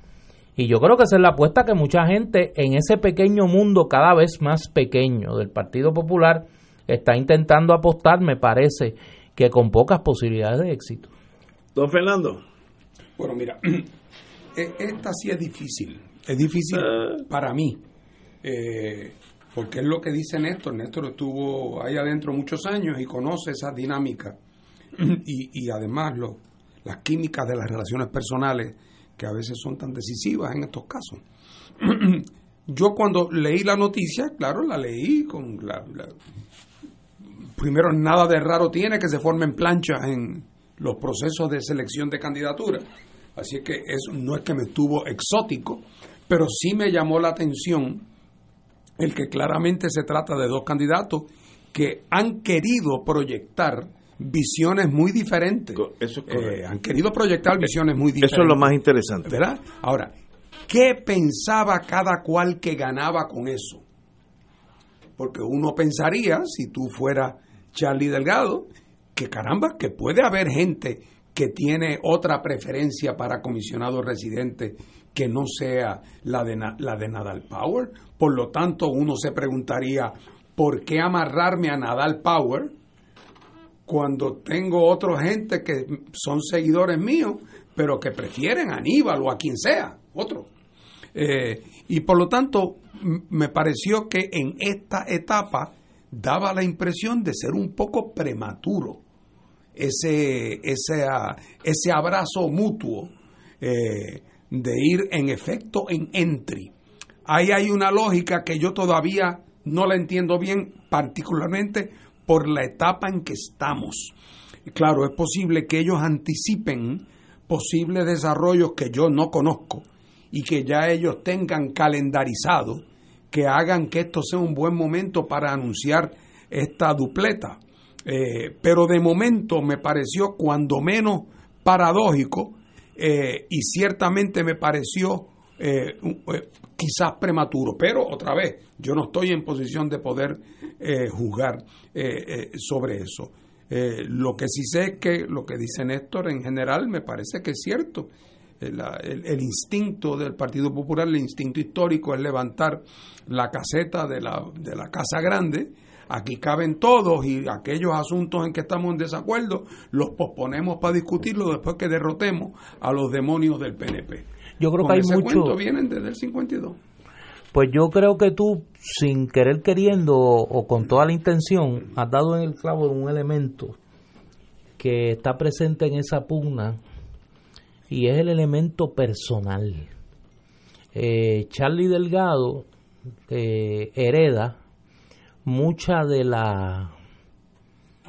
Y yo creo que esa es la apuesta que mucha gente en ese pequeño mundo cada vez más pequeño del Partido Popular está intentando apostar, me parece, que con pocas posibilidades de éxito. Don Fernando. Bueno, mira, e, esta sí es difícil. Es difícil ah. para mí. Eh, porque es lo que dice Néstor. Néstor estuvo ahí adentro muchos años y conoce esa dinámica y, además las químicas de las relaciones personales que a veces son tan decisivas en estos casos. Yo cuando leí la noticia, claro, la leí con la, primero nada de raro tiene que se formen planchas en los procesos de selección de candidaturas. Así que eso no es que me estuvo exótico, pero sí me llamó la atención el que claramente se trata de dos candidatos que han querido proyectar visiones muy diferentes. Eso eh, han querido proyectar visiones muy diferentes. Eso es lo más interesante. ¿Verdad? Ahora, ¿qué pensaba cada cual que ganaba con eso? Porque uno pensaría, si tú fueras Charlie Delgado, que caramba, que puede haber gente que tiene otra preferencia para comisionado residente que no sea la de, la de Nadal Power. Por lo tanto, uno se preguntaría, ¿por qué amarrarme a Nadal Power cuando tengo otra gente que son seguidores míos, pero que prefieren a Aníbal o a quien sea, otro. Eh, y por lo tanto, me pareció que en esta etapa daba la impresión de ser un poco prematuro ese, ese, ese abrazo mutuo eh, de ir en efecto en entry. Ahí hay una lógica que yo todavía no la entiendo bien, particularmente por la etapa en que estamos. Claro, es posible que ellos anticipen posibles desarrollos que yo no conozco y que ya ellos tengan calendarizado, que hagan que esto sea un buen momento para anunciar esta dupleta. Eh, pero de momento me pareció cuando menos paradójico eh, y ciertamente me pareció eh, quizás prematuro, pero otra vez, yo no estoy en posición de poder eh, juzgar eh, eh, sobre eso. lo que sí sé es que lo que dice Néstor en general me parece que es cierto. El, el, instinto del Partido Popular, el instinto histórico es levantar la caseta de la, de la Casa Grande. Aquí caben todos y aquellos asuntos en que estamos en desacuerdo los posponemos para discutirlo después que derrotemos a los demonios del PNP. Yo creo que hay mucho. vienen desde el 52. Pues yo creo que tú, sin querer queriendo o con toda la intención, has dado en el clavo un elemento que está presente en esa pugna y es el elemento personal. Eh, Charlie Delgado eh, hereda mucha de la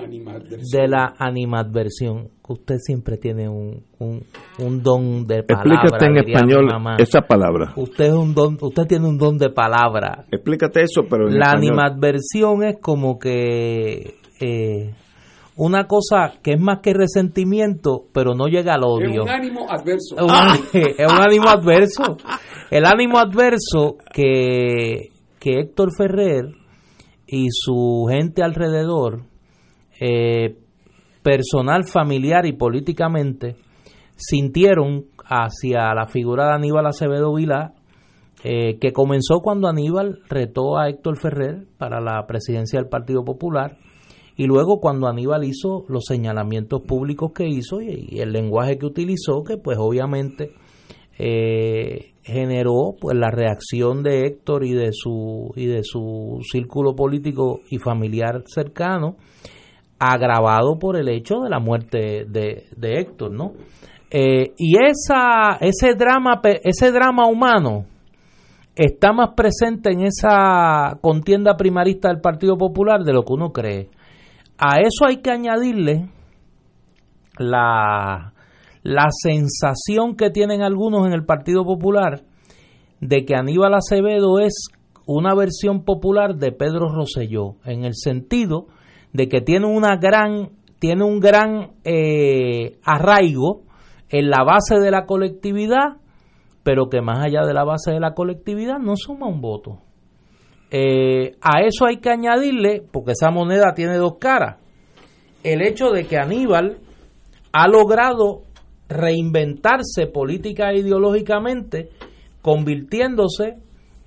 de la animadversión. Usted siempre tiene un, un, don de palabra. Explícate en español esa palabra. Usted es un don, usted tiene un don de palabra. Explícate eso, pero la animadversión es como que eh, una cosa que es más que resentimiento, pero no llega al odio. Es un ánimo adverso. Es un, ánimo adverso. El ánimo adverso que, que Héctor Ferrer y su gente alrededor eh, personal, familiar y políticamente sintieron hacia la figura de Aníbal Acevedo Vilá, eh, que comenzó cuando Aníbal retó a Héctor Ferrer para la presidencia del Partido Popular y luego cuando Aníbal hizo los señalamientos públicos que hizo y, el lenguaje que utilizó, que pues obviamente eh, generó pues la reacción de Héctor y de su y de su círculo político y familiar cercano agravado por el hecho de la muerte de, Héctor, ¿no? Eh, y esa, ese drama, ese drama humano está más presente en esa contienda primarista del Partido Popular de lo que uno cree. A eso hay que añadirle la, la sensación que tienen algunos en el Partido Popular de que Aníbal Acevedo es una versión popular de Pedro Rosselló, en el sentido de que tiene una gran tiene un gran eh, arraigo en la base de la colectividad, pero que más allá de la base de la colectividad no suma un voto. Eh, a eso hay que añadirle, porque esa moneda tiene dos caras, el hecho de que Aníbal ha logrado reinventarse política e ideológicamente, convirtiéndose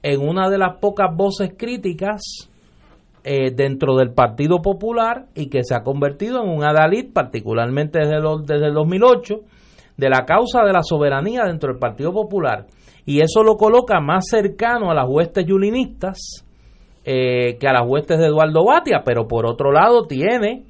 en una de las pocas voces críticas eh, dentro del Partido Popular y que se ha convertido en un adalid, particularmente desde, desde el 2008, de la causa de la soberanía dentro del Partido Popular. Y eso lo coloca más cercano a las huestes yulinistas eh, que a las huestes de Eduardo Batia, pero por otro lado tiene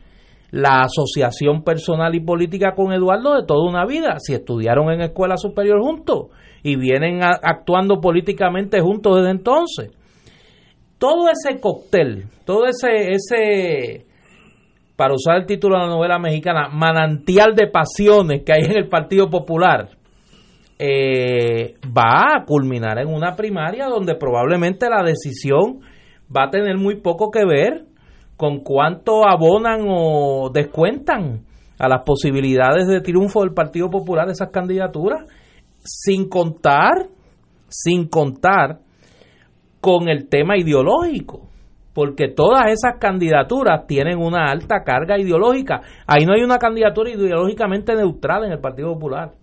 la asociación personal y política con Eduardo de toda una vida, si estudiaron en escuela superior juntos y vienen actuando políticamente juntos desde entonces todo ese cóctel, todo ese, ese, para usar el título de la novela mexicana, manantial de pasiones que hay en el Partido Popular, eh, va a culminar en una primaria donde probablemente la decisión va a tener muy poco que ver con cuánto abonan o descuentan a las posibilidades de triunfo del Partido Popular esas candidaturas, sin contar, sin contar con el tema ideológico, porque todas esas candidaturas tienen una alta carga ideológica. Ahí no hay una candidatura ideológicamente neutral en el Partido Popular.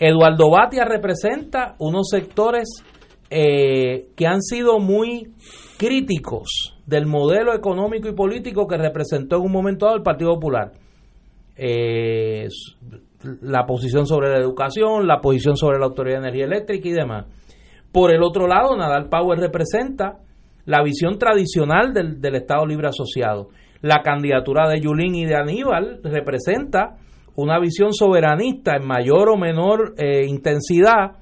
Eduardo Batia representa unos sectores eh, que han sido muy críticos del modelo económico y político que representó en un momento dado el Partido Popular. Eh, la posición sobre la educación, la posición sobre la Autoridad de Energía Eléctrica y demás. Por el otro lado, Nadal Power representa la visión tradicional del, Estado Libre Asociado. La candidatura de Yulín y de Aníbal representa una visión soberanista en mayor o menor eh, intensidad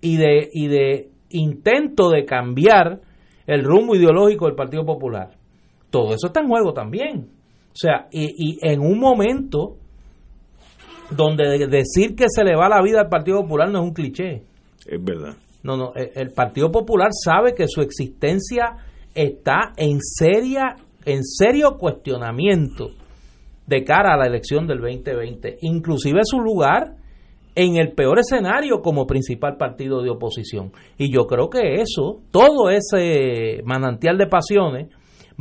y de, y de intento de cambiar el rumbo ideológico del Partido Popular. Todo eso está en juego también. O sea, y, y en un momento donde decir que se le va la vida al Partido Popular no es un cliché. Es verdad. No, no, e, el Partido Popular sabe que su existencia está en seria en serio cuestionamiento de cara a la elección del 2020, inclusive su lugar en el peor escenario como principal partido de oposición. Y yo creo que eso, todo ese manantial de pasiones,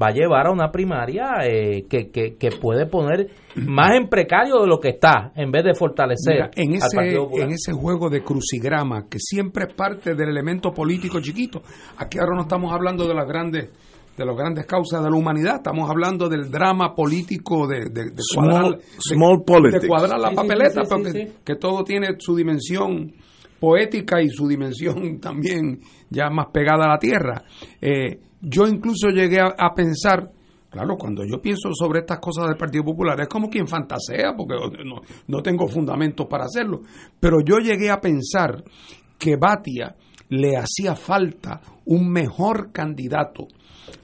va a llevar a una primaria eh, que, que, puede poner más en precario de lo que está, en vez de fortalecer en ese, En ese juego de crucigrama, que siempre es parte del elemento político chiquito, aquí ahora no estamos hablando de las grandes de las grandes causas de la humanidad, estamos hablando del drama político de, de, cuadrar, de, cuadrar la papeleta, porque que todo tiene su dimensión poética y su dimensión también ya más pegada a la tierra. Eh, yo incluso llegué a, pensar, claro, cuando yo pienso sobre estas cosas del Partido Popular, es como quien fantasea, porque no, no tengo fundamentos para hacerlo, pero yo llegué a pensar que Batia le hacía falta un mejor candidato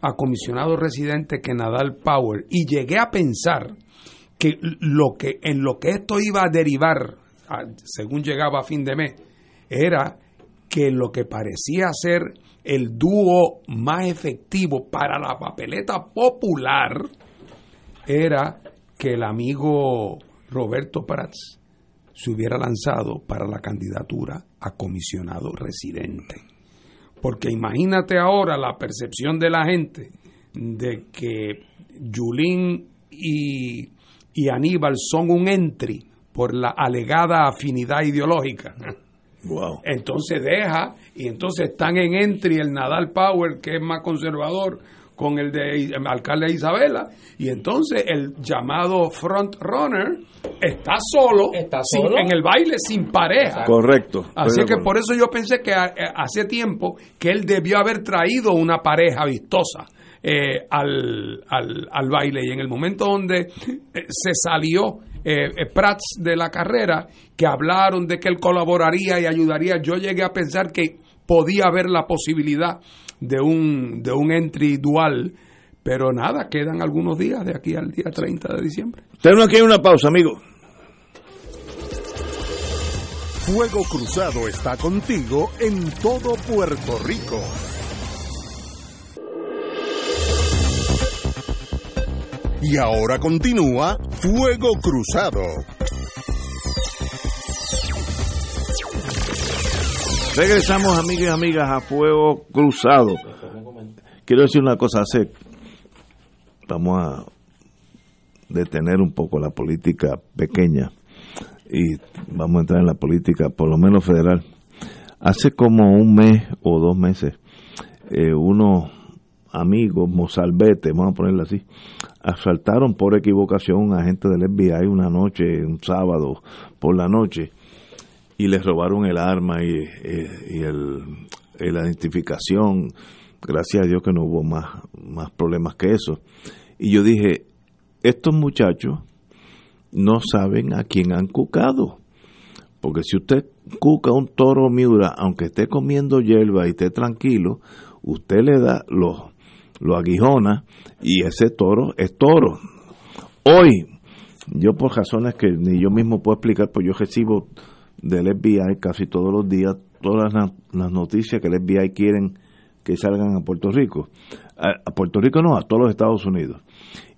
a comisionado residente que Nadal Power. Y llegué a pensar que lo que en lo que esto iba a derivar según llegaba a fin de mes era que lo que parecía ser el dúo más efectivo para la papeleta popular era que el amigo Roberto Prats se hubiera lanzado para la candidatura a comisionado residente. Porque imagínate ahora la percepción de la gente de que Yulín y, y Aníbal son un entry por la alegada afinidad ideológica. Wow. Entonces deja, y entonces están en entry el Nadal Power, que es más conservador, con el de alcalde de Isabela, y entonces el llamado front runner está solo, ¿Está solo? en el baile sin pareja. Correcto. Así que por eso yo pensé que eh, hace tiempo que él debió haber traído una pareja vistosa. Eh, al, al, al, baile y en el momento donde eh, se salió eh, Prats de la carrera que hablaron de que él colaboraría y ayudaría yo llegué a pensar que podía haber la posibilidad de un, de un entry dual, pero nada, quedan algunos días de aquí al día 30 de diciembre. Tenemos aquí una pausa, amigo. Fuego Cruzado está contigo en todo Puerto Rico. Y ahora continúa Fuego Cruzado. Regresamos, amigas y amigas, a Fuego Cruzado. Quiero decir una cosa, hace, vamos a detener un poco la política pequeña y vamos a entrar en la política, por lo menos federal. Hace como un mes o dos meses, eh, unos amigos, mozalbete, vamos a ponerlo así, asaltaron por equivocación a un agente del FBI una noche, un sábado por la noche, y les robaron el arma y, el, la identificación. Gracias a Dios que no hubo más, más problemas que eso. Y yo dije, estos muchachos no saben a quién han cucado. Porque si usted cuca un toro miura, aunque esté comiendo hierba y esté tranquilo, usted le da, lo, lo aguijona y ese toro es toro. Hoy, yo por razones que ni yo mismo puedo explicar, pues yo recibo del FBI casi todos los días todas las, noticias que el FBI quieren que salgan a Puerto Rico. A, Puerto Rico no, a todos los Estados Unidos.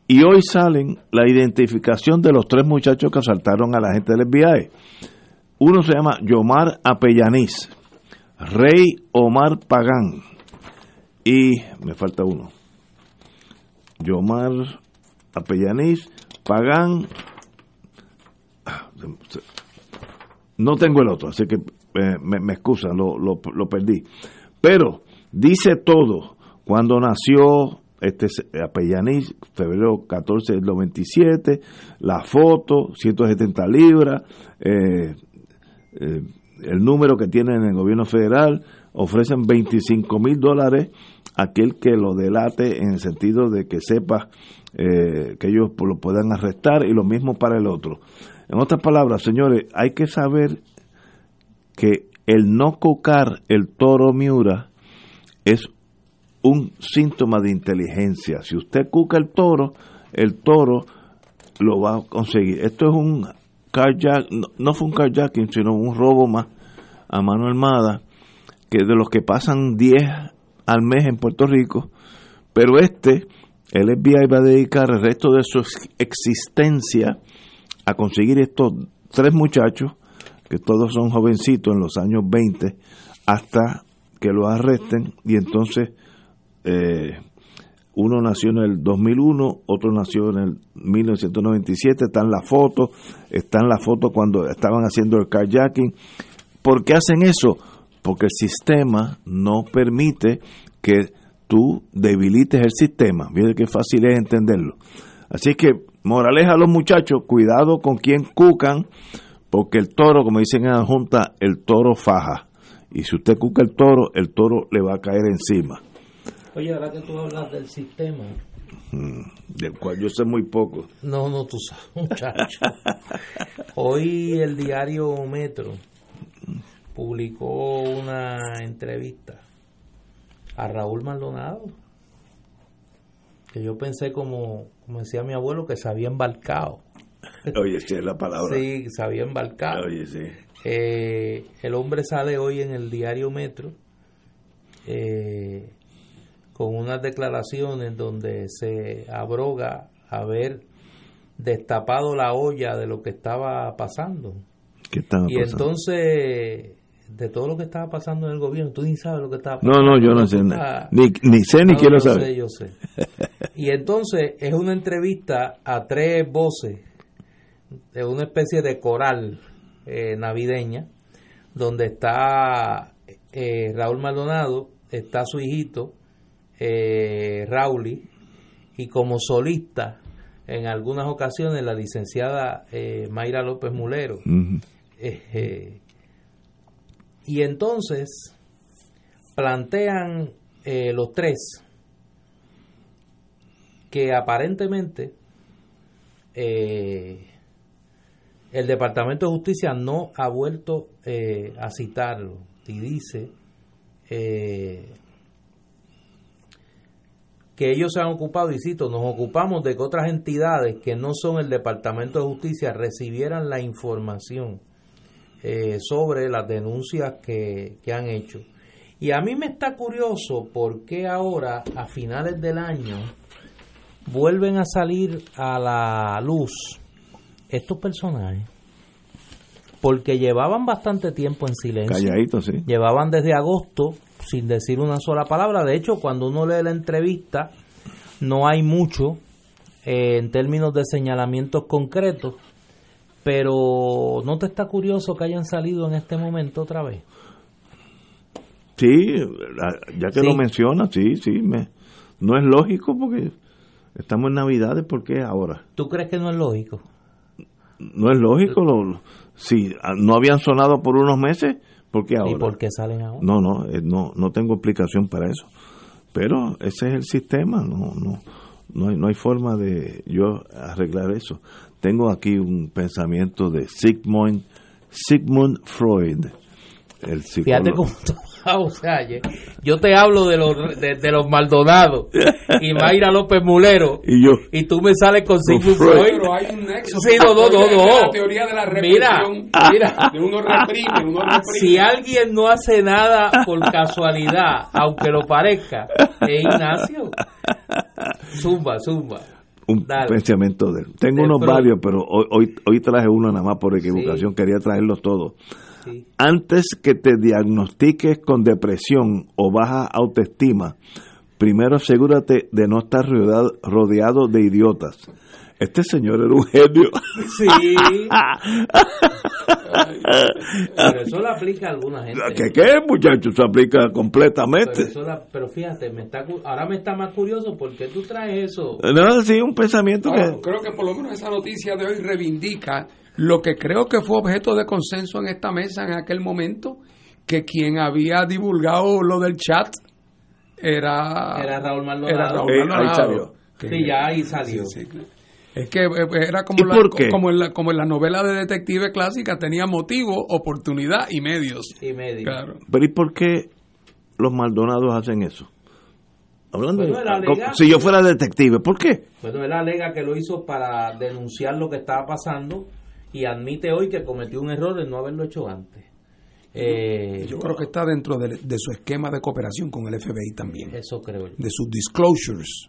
Y hoy salen la identificación de los tres muchachos que asaltaron a la gente del FBI. Uno se llama Yomar Apellaniz, Rey Omar Pagán y me falta uno. Yomar Apellaniz, Pagán, no tengo el otro, así que eh, me, me excusa, lo, perdí. Pero dice todo, cuando nació este Apellaniz, febrero 14 del 97, la foto, 170 libras, eh, eh, el número que tiene en el gobierno federal, ofrecen 25 mil dólares aquel que lo delate en el sentido de que sepa que ellos lo puedan arrestar y lo mismo para el otro. En otras palabras, señores, hay que saber que el no cocar el toro Miura es un síntoma de inteligencia. Si usted cuca el toro, el toro lo va a conseguir. Esto es un carjack, no, fue un carjacking, sino un robo más a mano armada, que de los que pasan 10 al mes en Puerto Rico, pero este, el FBI va a dedicar el resto de su existencia a conseguir estos tres muchachos, que todos son jovencitos en los años 20, hasta que lo arresten y entonces eh, uno nació en el 2001, otro nació en el 1997, está en la foto, está en la foto cuando estaban haciendo el kayaking. ¿Por qué hacen eso? Porque el sistema no permite que tú debilites el sistema. Mire qué fácil es entenderlo. Así que Moraleja a los muchachos, cuidado con quien cucan, porque el toro, como dicen en la Junta, el toro faja. Y si usted cuca el toro, el toro le va a caer encima. Oye, ahora que tú hablas del sistema. Mm, del cual yo sé muy poco. No, no, tú sabes, muchacho. Hoy el diario Metro publicó una entrevista a Raúl Maldonado, que yo pensé como, como decía mi abuelo, que se había embarcado. Oye, sí es la palabra. Sí, se había embarcado. Oye, sí. Eh, el hombre sale hoy en el diario Metro eh, con unas declaraciones donde se abroga haber destapado la olla de lo que estaba pasando. ¿Qué estaba Y pasando? entonces, de todo lo que estaba pasando en el gobierno, tú ni sabes lo que estaba pasando. No, no, yo no sé. estás- Ni, ni sé ni no, quiero yo saber. sé, yo sé. Y entonces es una entrevista a tres voces de una especie de coral eh, navideña, donde está eh, Raúl Maldonado, está su hijito, eh, Rauli, y como solista en algunas ocasiones la licenciada eh, Mayra López Mulero. Eh, y entonces plantean eh, los tres que aparentemente eh, el Departamento de Justicia no ha vuelto eh, a citarlo. Y dice que ellos se han ocupado, y cito, nos ocupamos de que otras entidades que no son el Departamento de Justicia recibieran la información eh, sobre las denuncias que, que han hecho. Y a mí me está curioso por qué ahora, a finales del año, vuelven a salir a la luz estos personajes. Porque llevaban bastante tiempo en silencio. Calladito, sí. Llevaban desde agosto sin decir una sola palabra. De hecho, cuando uno lee la entrevista, no hay mucho eh, en términos de señalamientos concretos. Pero ¿no te está curioso que hayan salido en este momento otra vez? Sí, ya que Sí. lo menciona, sí, sí. Me, no es lógico porque estamos en Navidades, ¿por qué ahora? ¿Tú crees que no es lógico? No es lógico. Lo, si ah, no habían sonado por unos meses, ¿por qué ahora? ¿Y por qué salen ahora? No, no, eh, no, no tengo explicación para eso. Pero ese es el sistema, no, no, no hay, no hay forma de yo arreglar eso. Tengo aquí un pensamiento de Sigmund, Sigmund Freud, el Fíjate psicólogo. cómo tú o sea, yo te hablo de los de, de los Maldonados y Mayra López Mulero Y yo, y tú me sales con Sigmund Freud. Freud. Pero hay un nexo. Sí, no, no, no, no. La teoría de la Mira. De uno reprime, uno reprime. Si alguien no hace nada por casualidad, aunque lo parezca, es Ignacio. Zumba, zumba. Un Dale. pensamiento de él. Tengo De unos Freud. varios, pero hoy, hoy, hoy traje uno nada más por equivocación, quería traerlos todos. Sí. Antes que te diagnostiques con depresión o baja autoestima, primero asegúrate de no estar rodeado, rodeado de idiotas. Este señor era un genio. Sí. Pero eso lo aplica a alguna gente. ¿Qué qué, muchachos? Se aplica Pero, completamente. eso la- pero fíjate, me está, ahora me está más curioso porque tú traes eso. No, sí, un pensamiento que... creo que por lo menos esa noticia de hoy reivindica lo que creo que fue objeto de consenso en esta mesa en aquel momento, que quien había divulgado lo del chat era, Era Raúl Maldonado. era Raúl Eh, ahí Maldonado. salió. Que- Sí, ya ahí salió. Sí, sí. Es que eh, era como, ¿Y la, por qué? como, en la, como en la novela de detective clásica, tenía motivo, oportunidad y medios. Y medio. Claro. Pero ¿y por qué los Maldonados hacen eso? Hablando Bueno, de- legal. si yo fuera detective, ¿por qué? Bueno, él alega que lo hizo para denunciar lo que estaba pasando y admite hoy que cometió un error de no haberlo hecho antes. Eh, Yo creo que está dentro de, de su esquema de cooperación con el FBI también, Eso creo yo. de sus disclosures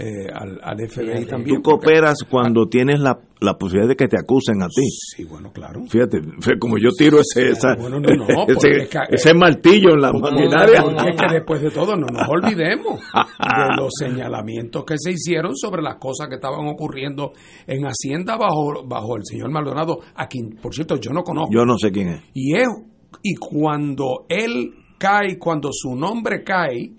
eh, al, al FBI Sí, también. Tú porque- cooperas cuando tienes la, la posibilidad de que te acusen a ti. Sí, bueno, claro. Fíjate, fue como yo tiro ese, esa- bueno, no, no, porque ese, es que- ese martillo en la maquinaria. no, es que después de todo no nos olvidemos de los señalamientos que se hicieron sobre las cosas que estaban ocurriendo en Hacienda bajo, bajo el señor Maldonado, a quien, por cierto, yo no conozco. Yo no sé quién es. Y, es, y cuando él cae, cuando su nombre cae,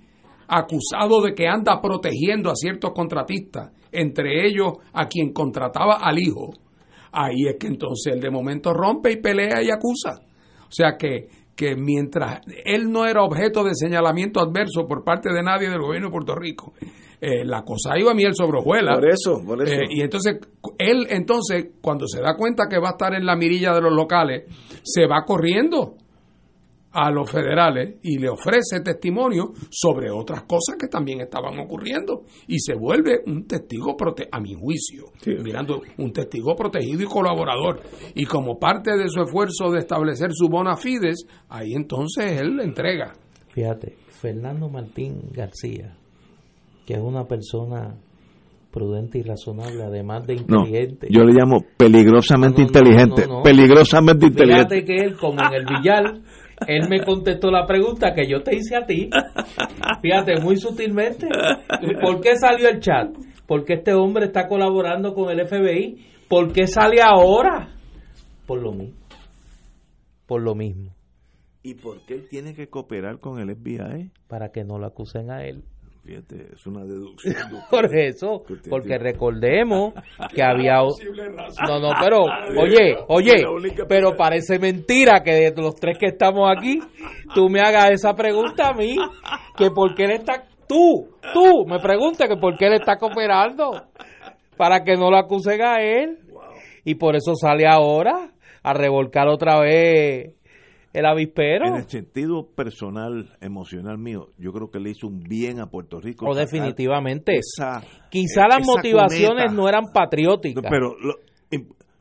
acusado de que anda protegiendo a ciertos contratistas, entre ellos a quien contrataba al hijo, ahí es que entonces él de momento rompe y pelea y acusa. O sea que, que mientras él no era objeto de señalamiento adverso por parte de nadie del gobierno de Puerto Rico, eh, la cosa iba a miel sobre hojuelas. Por eso, por eso. Eh, y entonces, él entonces, cuando se da cuenta que va a estar en la mirilla de los locales, se va corriendo. A los federales y le ofrece testimonio sobre otras cosas que también estaban ocurriendo y se vuelve un testigo a mi juicio, mirando un testigo protegido y colaborador y como parte de su esfuerzo de establecer su bona fides, ahí entonces él le entrega. Fíjate, Fernando Martín García, que es una persona prudente y razonable, además de inteligente. yo le llamo peligrosamente inteligente, peligrosamente inteligente. Fíjate que él, como en el billar, él me contestó la pregunta que yo te hice a ti. Fíjate, muy sutilmente. ¿Por qué salió el chat? Porque este hombre está colaborando con el FBI. ¿Por qué sale ahora? Por lo mismo. Por lo mismo. ¿Y por qué él tiene que cooperar con el FBI? Para que no lo acusen a él. Fíjate, es una deducción. Por eso, porque recordemos que había... No, no, pero, oye, oye, pero parece mentira que de los tres que estamos aquí, tú me hagas esa pregunta a mí, que por qué él está... Tú, tú, me preguntas que por qué él está cooperando, para que no lo acusen a él. Y por eso sale ahora a revolcar otra vez el avispero. En el sentido personal, emocional mío, yo creo que le hizo un bien a Puerto Rico. O oh, definitivamente. Esa, Quizá las motivaciones no eran patrióticas. Pero,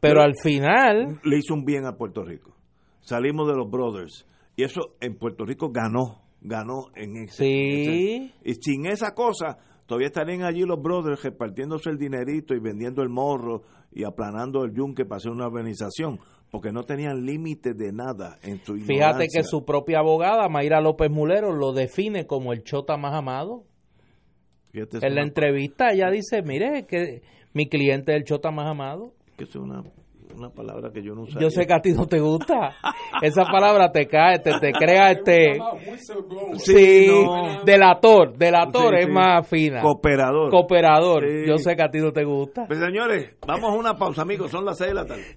pero, al final... Le hizo un bien a Puerto Rico. Salimos de los brothers. Y eso en Puerto Rico ganó. Ganó en ese. Sí. y sin esa cosa, todavía estarían allí los brothers repartiéndose el dinerito y vendiendo el morro y aplanando el yunque para hacer una organización porque no tenían límite de nada en su Fíjate que su propia abogada, Mayra López Mulero, lo define como el chota más amado. en la entrevista ella dice, mire, que mi cliente es el chota más amado. Que es una, palabra que yo no usaría. Yo sé que a ti no te gusta. Esa palabra te cae, te, te crea este... Sí, delator, delator es más fina. Cooperador. Cooperador. Yo sé que a ti no te gusta. Pues señores, vamos a una pausa, amigos, son las seis de la tarde.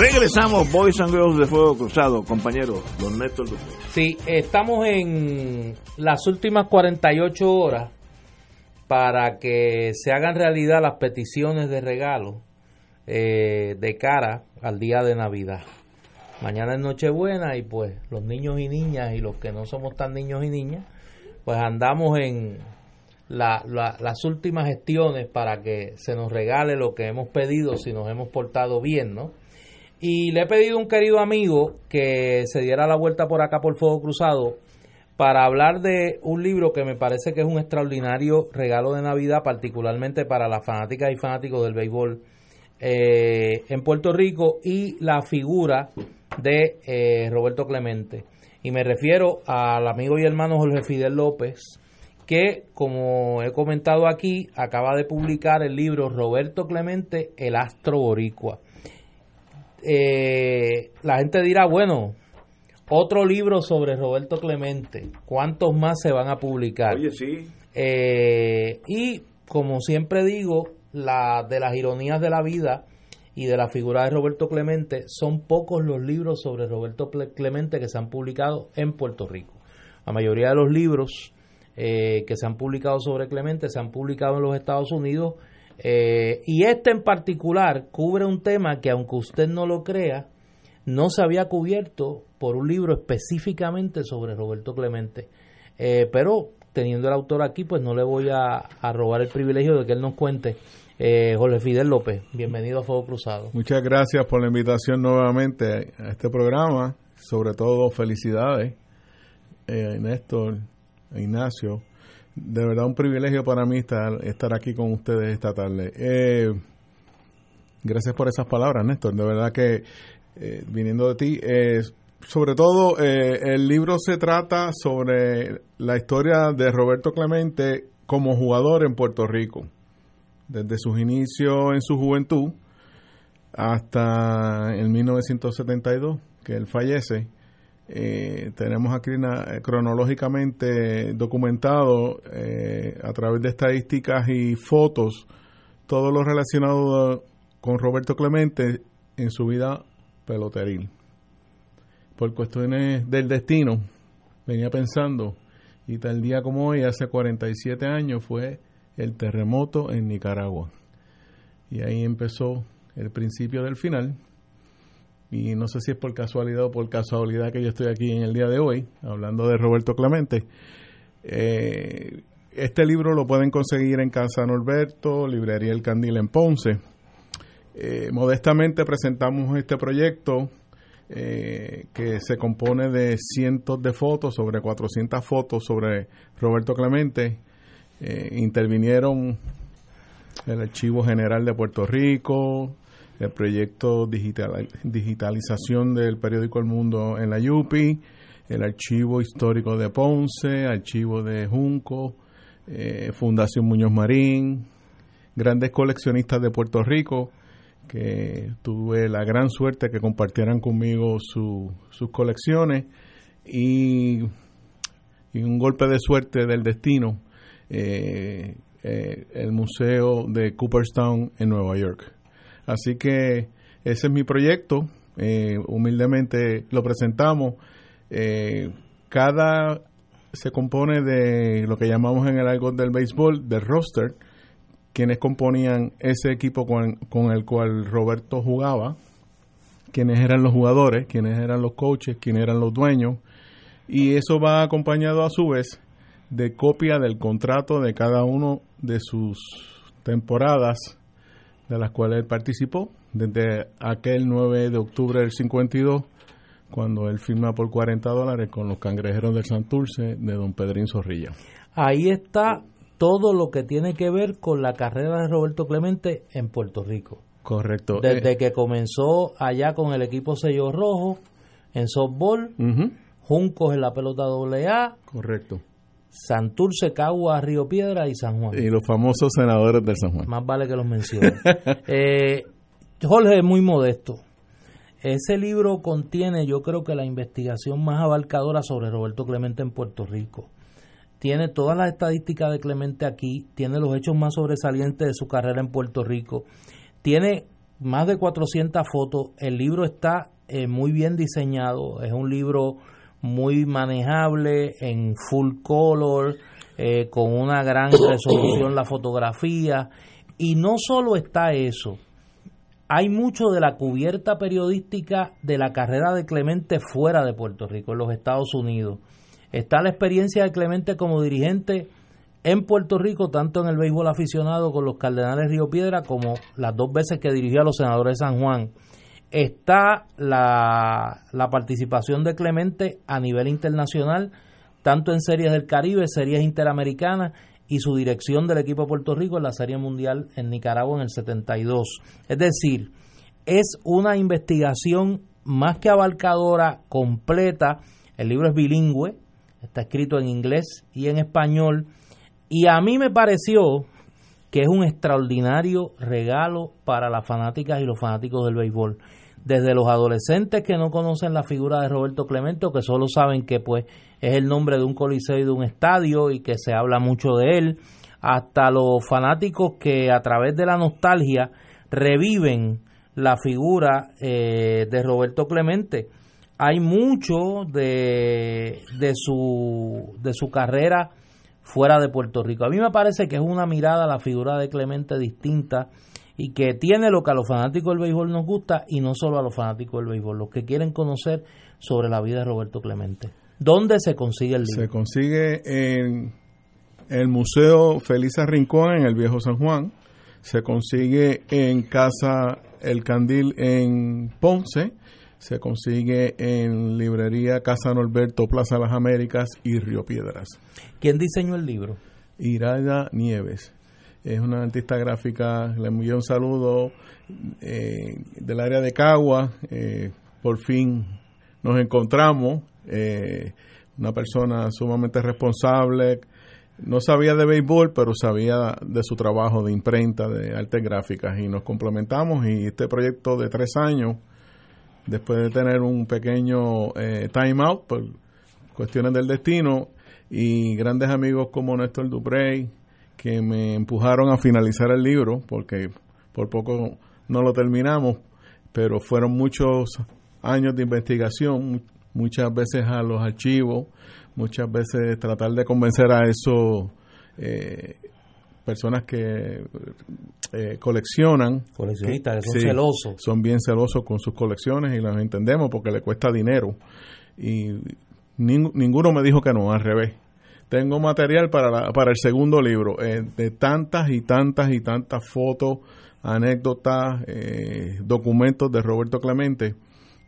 Regresamos, Boys and Girls de Fuego Cruzado, compañero, don Néstor Sí, estamos en las últimas 48 horas para que se hagan realidad las peticiones de regalo eh, de cara al día de Navidad. Mañana es Nochebuena y pues los niños y niñas y los que no somos tan niños y niñas, pues andamos en las últimas gestiones para que se nos regale lo que hemos pedido si nos hemos portado bien, ¿no? Y le he pedido a un querido amigo que se diera la vuelta por acá por Fuego Cruzado para hablar de un libro que me parece que es un extraordinario regalo de Navidad, particularmente para las fanáticas y fanáticos del béisbol eh, en Puerto Rico y la figura de eh, Roberto Clemente. Y me refiero al amigo y hermano Jorge Fidel López, que, como he comentado aquí, acaba de publicar el libro Roberto Clemente, El Astro Boricua eh, la gente dirá, bueno, otro libro sobre Roberto Clemente, ¿cuántos más se van a publicar? Oye, sí. Eh, y como siempre digo, la, de las ironías de la vida y de la figura de Roberto Clemente, son pocos los libros sobre Roberto Clemente que se han publicado en Puerto Rico. La mayoría de los libros eh, que se han publicado sobre Clemente se han publicado en los Estados Unidos eh, y este en particular cubre un tema que aunque usted no lo crea, no se había cubierto por un libro específicamente sobre Roberto Clemente. Eh, pero teniendo el autor aquí, pues no le voy a, robar el privilegio de que él nos cuente. Eh, Jorge Fidel López, bienvenido a Fuego Cruzado. Muchas gracias por la invitación nuevamente a este programa. Sobre todo, felicidades, eh, Néstor, Ignacio, de verdad un privilegio para mí estar, estar aquí con ustedes esta tarde. Eh, gracias por esas palabras, Néstor. De verdad que eh, viniendo de ti, eh, sobre todo el libro se trata sobre la historia de Roberto Clemente como jugador en Puerto Rico, desde sus inicios en su juventud hasta el 1972, que él fallece eh, tenemos aquí cronológicamente documentado a través de estadísticas y fotos todo lo relacionado con Roberto Clemente en su vida peloteril. Por cuestiones del destino, venía pensando, y tal día como hoy, hace 47 años, fue el terremoto en Nicaragua. Y ahí empezó el principio del final. Y no sé si es por casualidad o por casualidad que yo estoy aquí en el día de hoy, hablando de Roberto Clemente. Eh, este libro lo pueden conseguir en Casa Norberto, Librería El Candil en Ponce. Eh, modestamente presentamos este proyecto eh, que se compone de cientos de fotos, sobre 400 fotos sobre Roberto Clemente. Intervinieron el Archivo General de Puerto Rico, el proyecto digital, digitalización del periódico El Mundo en la YUPI, el Archivo Histórico de Ponce, Archivo de Junco, eh, Fundación Muñoz Marín, grandes coleccionistas de Puerto Rico que tuve la gran suerte que compartieran conmigo sus colecciones y, un golpe de suerte del destino, eh, eh, el Museo de Cooperstown en Nueva York. Así que ese es mi proyecto, eh, humildemente lo presentamos. cada se compone de lo que llamamos en el algo del béisbol, del roster, quienes componían ese equipo con, el cual Roberto jugaba, quienes eran los jugadores, quienes eran los coaches, quienes eran los dueños, y eso va acompañado a su vez de copia del contrato de cada uno de sus temporadas de las cuales él participó, desde aquel 9 de octubre del 52, cuando él firma por 40 dólares con los cangrejeros del Santurce de don Pedrín Zorrilla. Ahí está todo lo que tiene que ver con la carrera de Roberto Clemente en Puerto Rico. Correcto. Desde eh, que comenzó allá con el equipo Sello Rojo en softball, Juncos en la pelota AA. Correcto. Santurce, Cagua, Río Piedra y San Juan. Y los famosos senadores del San Juan. Más vale que los mencione. eh, Jorge es muy modesto. Ese libro contiene, yo creo que la investigación más abarcadora sobre Roberto Clemente en Puerto Rico tiene todas las estadísticas de Clemente aquí, tiene los hechos más sobresalientes de su carrera en Puerto Rico, tiene más de 400 fotos, el libro está eh, muy bien diseñado, es un libro muy manejable en full color, eh, con una gran resolución la fotografía, y no solo está eso, hay mucho de la cubierta periodística de la carrera de Clemente fuera de Puerto Rico, en los Estados Unidos Está la experiencia de Clemente como dirigente en Puerto Rico, tanto en el béisbol aficionado con los Cardenales Río Piedra como las dos veces que dirigió a los senadores de San Juan. Está la, la participación de Clemente a nivel internacional, tanto en series del Caribe, series interamericanas y su dirección del equipo de Puerto Rico en la Serie Mundial en Nicaragua en el 72. Es decir, es una investigación más que abarcadora, completa. El libro es bilingüe, Está escrito en inglés y en español. Y a mí me pareció que es un extraordinario regalo para las fanáticas y los fanáticos del béisbol. Desde los adolescentes que no conocen la figura de Roberto Clemente o que solo saben que pues es el nombre de un coliseo y de un estadio y que se habla mucho de él, hasta los fanáticos que a través de la nostalgia reviven la figura eh, de Roberto Clemente hay mucho de, de, su, de su carrera fuera de Puerto Rico. A mí me parece que es una mirada a la figura de Clemente distinta y que tiene lo que a los fanáticos del béisbol nos gusta y no solo a los fanáticos del béisbol, los que quieren conocer sobre la vida de Roberto Clemente. ¿Dónde se consigue el libro? Se consigue en el Museo Felisa Rincón en el Viejo San Juan, se consigue en Casa El Candil en Ponce, se consigue en librería Casa Norberto, Plaza Las Américas y Río Piedras. ¿Quién diseñó el libro? Iraida Nieves. Es una artista gráfica, le envío un saludo eh, del área de Cagua. Eh, por fin nos encontramos. Eh, una persona sumamente responsable. No sabía de béisbol, pero sabía de su trabajo de imprenta, de artes gráficas. Y nos complementamos y este proyecto de tres años después de tener un pequeño eh, time out por cuestiones del destino y grandes amigos como Néstor Duprey que me empujaron a finalizar el libro porque por poco no lo terminamos, pero fueron muchos años de investigación, muchas veces a los archivos, muchas veces tratar de convencer a esos eh, personas que eh, coleccionan. Coleccionistas, son celosos. Son bien celosos con sus colecciones y las entendemos porque le cuesta dinero. Y ninguno me dijo que no, al revés. Tengo material para, para el segundo libro, eh, de tantas y tantas y tantas fotos, anécdotas, eh, documentos de Roberto Clemente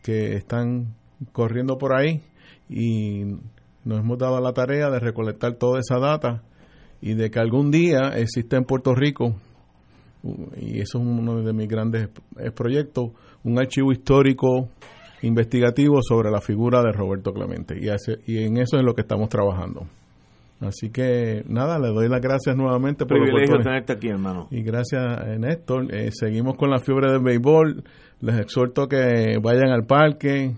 que están corriendo por ahí y nos hemos dado la tarea de recolectar toda esa data y de que algún día exista en Puerto Rico, y eso es uno de mis grandes proyectos, un archivo histórico investigativo sobre la figura de Roberto Clemente. Y, y en eso es lo que estamos trabajando. Así que nada, le doy las gracias nuevamente por Privilegio tenerte aquí, hermano. Y gracias, eh, Néstor. Eh, seguimos con la fiebre del béisbol. Les exhorto que vayan al parque,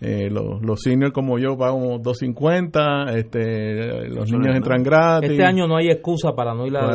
eh, los, los seniors como yo pagamos 250, este, los niños entran gratis. Este año no hay excusa para no ir a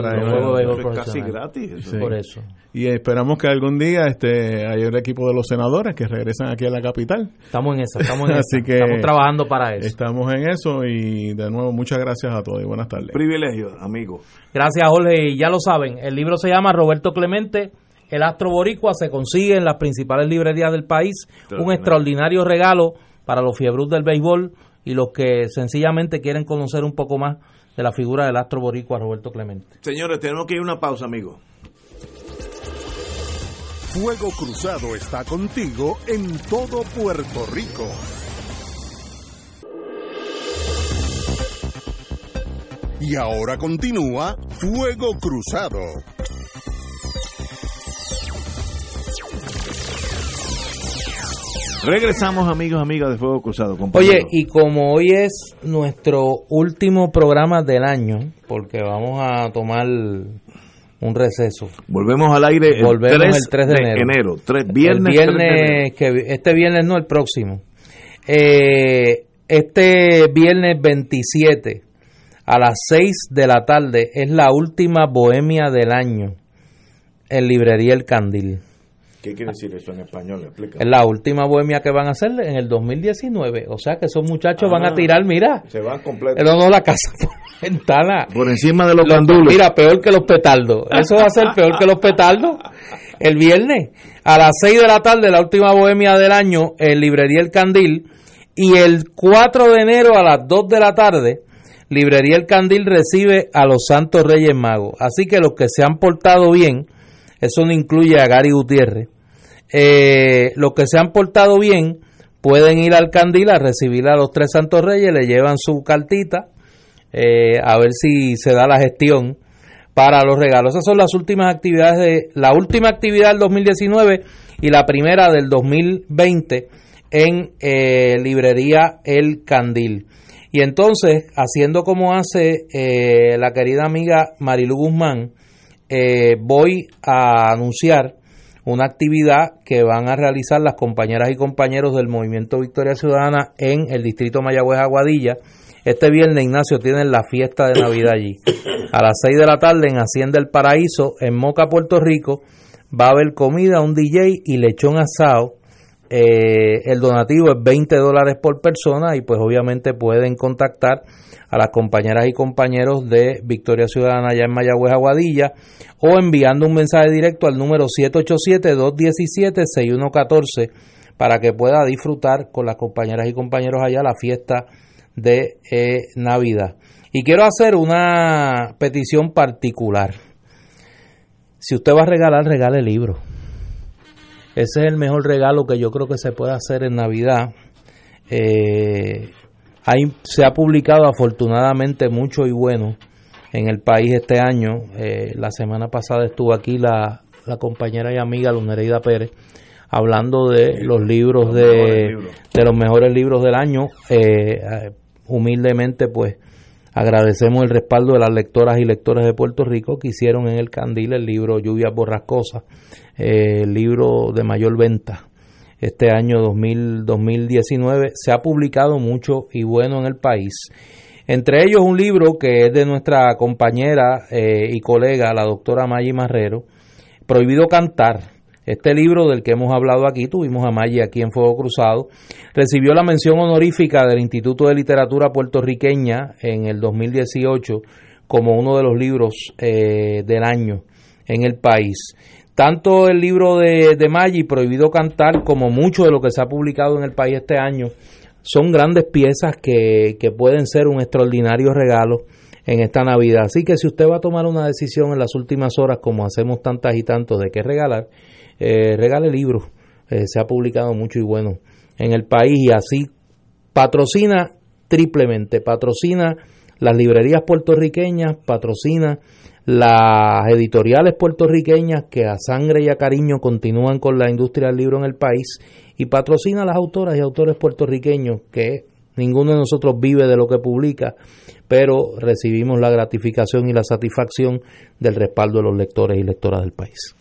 los Casi gratis. Por eso. Y esperamos que algún día este, haya el equipo de los senadores que regresan aquí a la capital. Estamos en eso, estamos en Así Que estamos trabajando para eso. Estamos en eso y de nuevo muchas gracias a todos y buenas tardes. Privilegio, amigo. Gracias, Jorge. Y ya lo saben, el libro se llama Roberto Clemente el Astro Boricua se consigue en las principales librerías del país. un extraordinario regalo para los fiebros del béisbol y los que sencillamente quieren conocer un poco más de la figura del Astro Boricua Roberto Clemente. Señores, tenemos que ir a una pausa, amigo. Fuego Cruzado está contigo en todo Puerto Rico. Y ahora continúa Fuego Cruzado. Regresamos amigos, amigas de Fuego Cruzado. Oye, y como hoy es nuestro último programa del año, porque vamos a tomar un receso. Volvemos al aire el, 3, el 3 de, enero. viernes, viernes que este viernes no, el próximo. Eh, este viernes 27 a las 6 de la tarde es la última bohemia del año en Librería El Candil. ¿Qué quiere decir eso en español? Es la última bohemia que van a hacer en el 2019. O sea que esos muchachos van a ah, tirar, mira. Se van completos. Pero no la casa por ventana. Por encima de los gandules. Mira, peor que los petardos. Eso va a ser peor que los petardos. El viernes, a las 6 de la tarde, la última bohemia del año, en Librería El Candil. Y el 4 de enero, a las 2 de la tarde, Librería El Candil recibe a los Santos Reyes Magos. Así que los que se han portado bien, eso no incluye a Gary Gutiérrez, eh, los que se han portado bien pueden ir al candil a recibir a los tres santos reyes, le llevan su cartita eh, a ver si se da la gestión para los regalos. Esas son las últimas actividades de la última actividad del 2019 y la primera del 2020 en eh, librería El Candil. Y entonces, haciendo como hace eh, la querida amiga Marilu Guzmán, voy a anunciar una actividad que van a realizar las compañeras y compañeros del Movimiento Victoria Ciudadana en el distrito Mayagüez Aguadilla. Este viernes, Ignacio, tienen la fiesta de Navidad allí. A las 6 de la tarde en Hacienda El Paraíso, en Moca, Puerto Rico, va a haber comida, un DJ y lechón asado. Eh, el donativo es 20 dólares por persona y pues obviamente pueden contactar a las compañeras y compañeros de Victoria Ciudadana allá en Mayagüez Aguadilla o enviando un mensaje directo al número 787-217-6114 para que pueda disfrutar con las compañeras y compañeros allá la fiesta de eh, Navidad. Y quiero hacer una petición particular. Si usted va a regalar, regale libro. Ese es el mejor regalo que yo creo que se puede hacer en Navidad. Eh, se ha publicado afortunadamente mucho y bueno en el país este año. Eh, la semana pasada estuvo aquí la, compañera y amiga Lunereida Pérez hablando de los libros de, de los mejores libros del año. Eh, eh, humildemente, pues agradecemos el respaldo de las lectoras y lectores de Puerto Rico que hicieron en el Candil el libro Lluvias Borrascosas, el libro de mayor venta este año 2019. Se ha publicado mucho y bueno en el país. Entre ellos un libro que es de nuestra compañera eh, y colega, la doctora Maggie Marrero, Prohibido Cantar. Este libro del que hemos hablado aquí, tuvimos a Maggie aquí en Fuego Cruzado, recibió la mención honorífica del Instituto de Literatura Puertorriqueña en el 2018 como uno de los libros eh, del año en el país. Tanto el libro de, de Maggi, Prohibido Cantar, como mucho de lo que se ha publicado en el país este año, son grandes piezas que, que pueden ser un extraordinario regalo en esta Navidad. Así que si usted va a tomar una decisión en las últimas horas, como hacemos tantas y tantos de qué regalar, eh, regale libros. Eh, se ha publicado mucho y bueno en el país y así patrocina triplemente, patrocina las librerías puertorriqueñas, patrocina las editoriales puertorriqueñas que a sangre y a cariño continúan con la industria del libro en el país y patrocina a las autoras y autores puertorriqueños que ninguno de nosotros vive de lo que publica, pero recibimos la gratificación y la satisfacción del respaldo de los lectores y lectoras del país.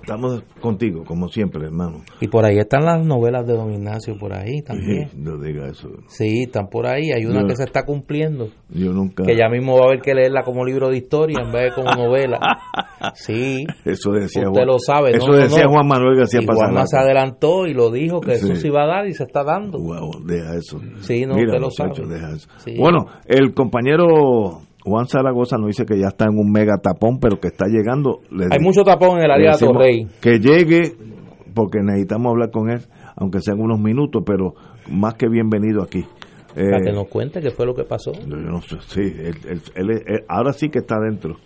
Estamos contigo, como siempre, hermano. Y por ahí están las novelas de don Ignacio, por ahí también. Sí, no diga eso. Sí, están por ahí. Hay una Yo- que se está cumpliendo. Yo nunca. Que ya mismo va a haber que leerla como libro de historia en vez de como novela. Sí. Eso decía Usted Juan, lo sabe, Eso ¿no? Decía. Juan Manuel García Y Juanma se adelantó y lo dijo que eso Sí. se iba a dar y se está dando. Wow, deja eso. Sí, no, Mira, usted lo muchacho, sabe. deja eso. Sí. Bueno, el compañero Juan Zaragoza nos dice que ya está en un mega tapón, pero que está llegando. Le Hay mucho tapón en el área de Torrey. Que llegue, porque necesitamos hablar con él, aunque sean unos minutos, pero más que bienvenido aquí. Eh, Para que nos cuente qué fue lo que pasó. yo no sé, sí, él- ahora sí que está dentro,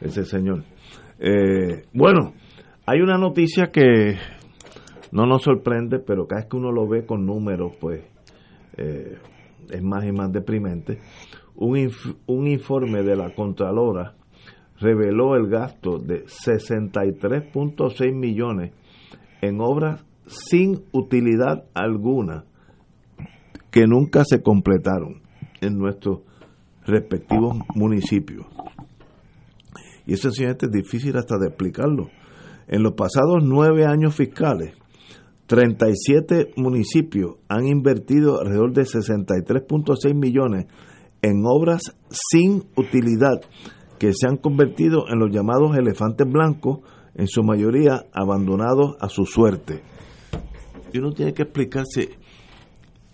ese señor. Eh, bueno, hay una noticia que no nos sorprende, pero cada vez que uno lo ve con números, pues eh, es más y más deprimente. Un, un informe de la Contralora reveló el gasto de 63.6 millones en obras sin utilidad alguna que nunca se completaron en nuestros respectivos municipios. Y eso sencillamente es difícil hasta de explicarlo. En los pasados nueve años fiscales, 37 municipios han invertido alrededor de 63.6 millones en obras sin utilidad que se han convertido en los llamados elefantes blancos, en su mayoría abandonados a su suerte. Y uno tiene que explicarse,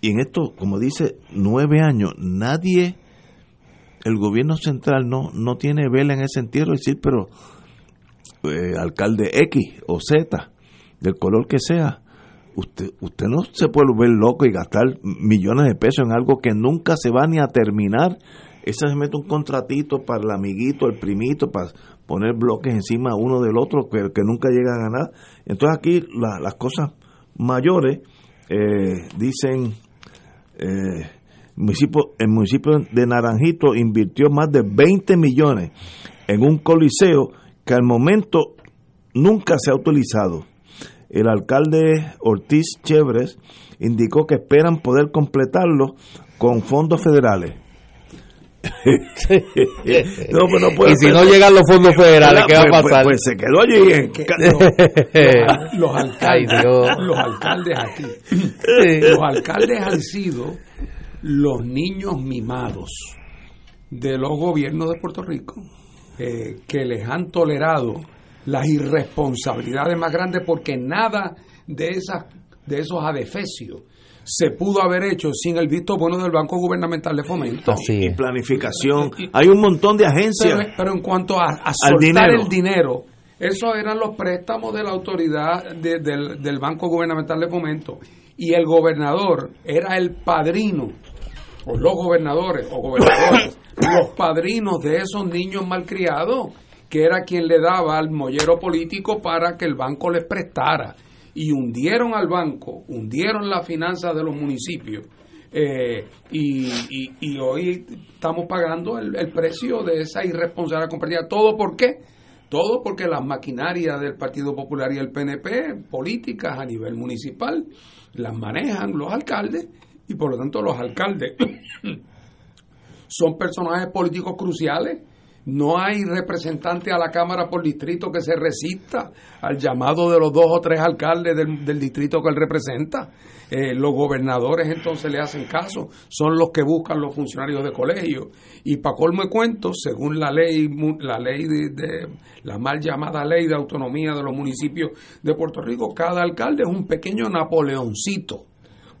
y en esto, como dice, nueve años, nadie, el gobierno central no, no tiene vela en ese entierro, decir, pero eh, alcalde X o Z, del color que sea, usted, usted no se puede volver loco y gastar millones de pesos en algo que nunca se va ni a terminar. Ese se mete un contratito para el amiguito, el primito, para poner bloques encima uno del otro que, que nunca llega a ganar. Entonces aquí la- las cosas mayores eh, dicen eh, municipio, el municipio de Naranjito invirtió más de 20 millones en un coliseo que al momento nunca se ha utilizado. El alcalde Ortiz Chévez indicó que esperan poder completarlo con fondos federales. no, pues no puede y si ser. no llegan los fondos federales, ¿qué va a Pues- pues- pasar? Pues, se quedó allí. los, alcaldes, los alcaldes aquí, los alcaldes han sido los niños mimados de los gobiernos de Puerto Rico eh, que les han tolerado las irresponsabilidades más grandes porque nada de esas de esos adefesios se pudo haber hecho sin el visto bueno del Banco Gubernamental de Fomento. Así y planificación. Hay un montón de agencias. Pero, pero en cuanto a, a soltar dinero. el dinero, esos eran los préstamos de la autoridad de- del, del Banco Gubernamental de Fomento. Y el gobernador era el padrino, o los gobernadores, o gobernadores, los padrinos de esos niños malcriados, que era quien le daba al mollero político para que el banco les prestara. Y hundieron al banco, hundieron las finanzas de los municipios. Eh, y, hoy estamos pagando el, el precio de esa irresponsabilidad compartida. ¿Todo por qué? Todo porque las maquinarias del Partido Popular y el PNP, políticas a nivel municipal, las manejan los alcaldes y por lo tanto los alcaldes son personajes políticos cruciales no hay representante a la Cámara por distrito que se resista al llamado de los dos o tres alcaldes del, distrito que él representa. Eh, los gobernadores entonces le hacen caso, son los que buscan los funcionarios de colegio. Y para colmo de según la ley, la ley de, la mal llamada ley de autonomía de los municipios de Puerto Rico, cada alcalde es un pequeño Napoleoncito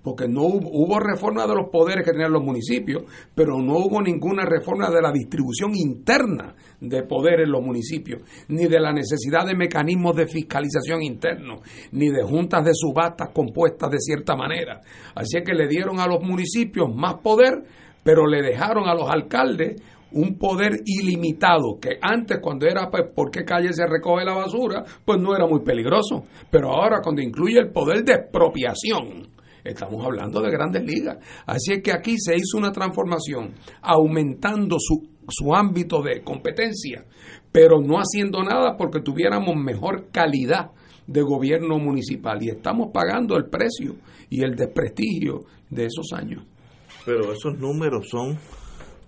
porque no hubo, reforma de los poderes que tenían los municipios, pero no hubo ninguna reforma de la distribución interna de poder en los municipios, ni de la necesidad de mecanismos de fiscalización internos, ni de juntas de subastas compuestas de cierta manera. Así es que le dieron a los municipios más poder, pero le dejaron a los alcaldes un poder ilimitado que antes cuando era pues, por qué calle se recoge la basura, pues no era muy peligroso, pero ahora cuando incluye el poder de expropiación, Estamos hablando de grandes ligas. Así es que aquí se hizo una transformación, aumentando su, su ámbito de competencia, pero no haciendo nada porque tuviéramos mejor calidad de gobierno municipal. Y estamos pagando el precio y el desprestigio de esos años. Pero esos números son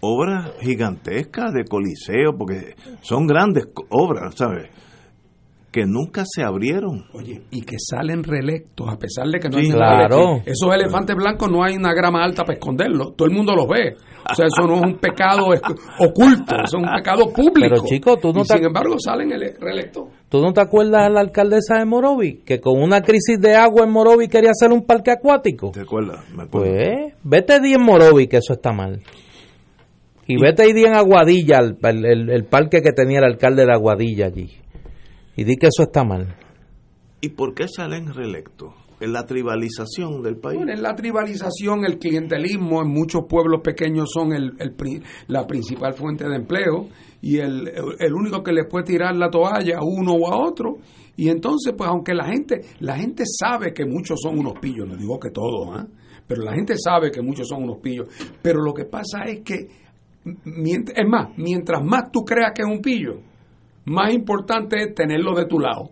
obras gigantescas de coliseo, porque son grandes obras, ¿sabes? Que nunca se abrieron. Oye, y que salen reelectos, a pesar de que no hay claro. Esos elefantes blancos no hay una grama alta para esconderlos, todo el mundo los ve. O sea, eso no es un pecado oculto, eso es un pecado público. Pero chico, tú no Sin embargo, salen reelectos. ¿Tú no te acuerdas de la alcaldesa de Morovi? Que con una crisis de agua en Morovi quería hacer un parque acuático. ¿Te acuerdas? Me acuerdo. Pues, vete di en Morovi, que eso está mal. Y, vete y di en Aguadilla, el parque que tenía el alcalde de Aguadilla allí y di que eso está mal. ¿Y por qué salen reelectos? En la tribalización del país. Bueno, en la tribalización, el clientelismo en muchos pueblos pequeños son el, la principal fuente de empleo y el, el, único que les puede tirar la toalla a uno o a otro. Y entonces, pues aunque la gente, la gente sabe que muchos son unos pillos, no digo que todos, ¿ah? pero la gente sabe que muchos son unos pillos. Pero lo que pasa es que, es más, mientras más tú creas que es un pillo, más importante es tenerlo de tu lado.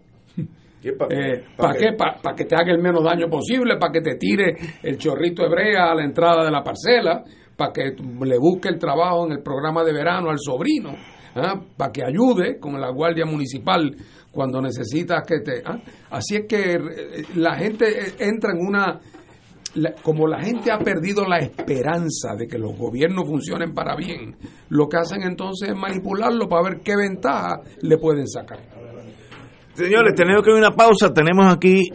¿Para qué? Para que te haga el menos daño posible, para que te tire el chorrito hebrea a la entrada de la parcela, para que le busque el trabajo en el programa de verano al sobrino, ¿ah? para que ayude con la guardia municipal cuando necesitas que te... ¿ah? Así es que eh, la gente entra en una como la gente ha perdido la esperanza de que los gobiernos funcionen para bien, lo que hacen entonces es manipularlo para ver qué ventaja le pueden sacar. Señores, tenemos que ir a una pausa. Tenemos aquí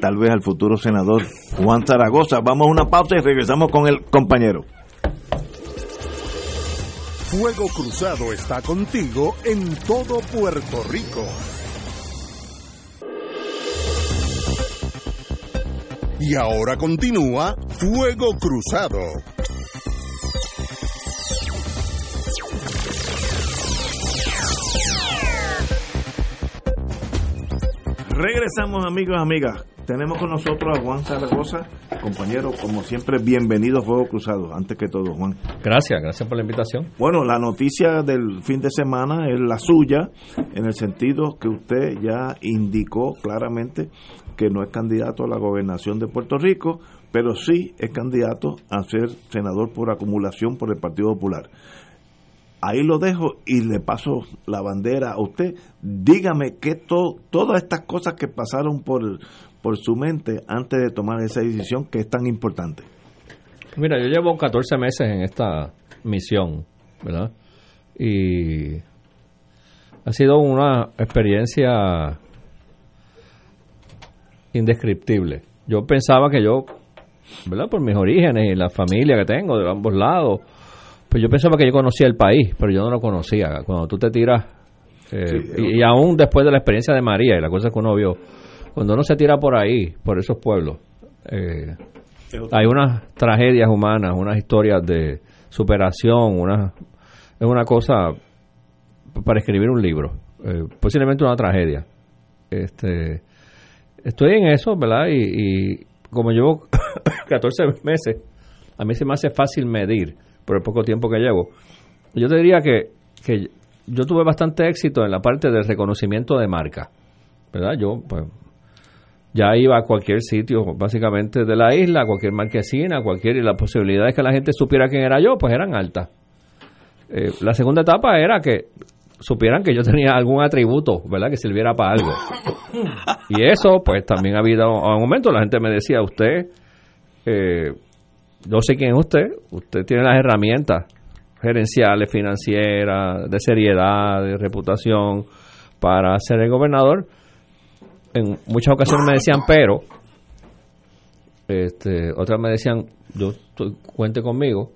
tal vez al futuro senador Juan Zaragoza. Vamos a una pausa y regresamos con el compañero. Fuego Cruzado está contigo en todo Puerto Rico. Y ahora continúa Fuego Cruzado. Regresamos amigos y amigas. Tenemos con nosotros a Juan Zaragoza, compañero, como siempre, bienvenido a Fuego Cruzado, antes que todo, Juan. Gracias, gracias por la invitación. Bueno, la noticia del fin de semana es la suya, en el sentido que usted ya indicó claramente que no es candidato a la gobernación de Puerto Rico, pero sí es candidato a ser senador por acumulación por el Partido Popular. Ahí lo dejo y le paso la bandera a usted. Dígame que todas estas cosas que pasaron por, por su mente antes de tomar esa decisión que es tan importante. Mira, yo llevo 14 meses en esta misión, ¿verdad? Y ha sido una experiencia indescriptible. Yo pensaba que yo, ¿verdad? Por mis orígenes y la familia que tengo de ambos lados, pues yo pensaba que yo conocía el país, pero yo no lo conocía. Cuando tú te tiras, eh, y, aún después de la experiencia de María y la cosa que uno vio, cuando uno se tira por ahí, por esos pueblos, eh, hay unas tragedias humanas, unas historias de superación, una, es una cosa para escribir un libro, eh, posiblemente una tragedia. Este, estoy en eso, ¿verdad? Y, como llevo 14 meses, a mí se me hace fácil medir por el poco tiempo que llevo. Yo te diría que, que yo tuve bastante éxito en la parte del reconocimiento de marca, ¿verdad? Yo, pues, ya iba a cualquier sitio, básicamente de la isla, cualquier marquesina, cualquier, y las posibilidades que la gente supiera quién era yo, pues eran altas. Eh, la segunda etapa era que supieran que yo tenía algún atributo, ¿verdad? Que sirviera para algo. Y eso, pues también ha habido, a un momento la gente me decía, usted, eh, yo sé quién es usted, usted tiene las herramientas gerenciales, financieras, de seriedad, de reputación para ser el gobernador. En muchas ocasiones me decían, pero, este, otras me decían, yo cuente conmigo.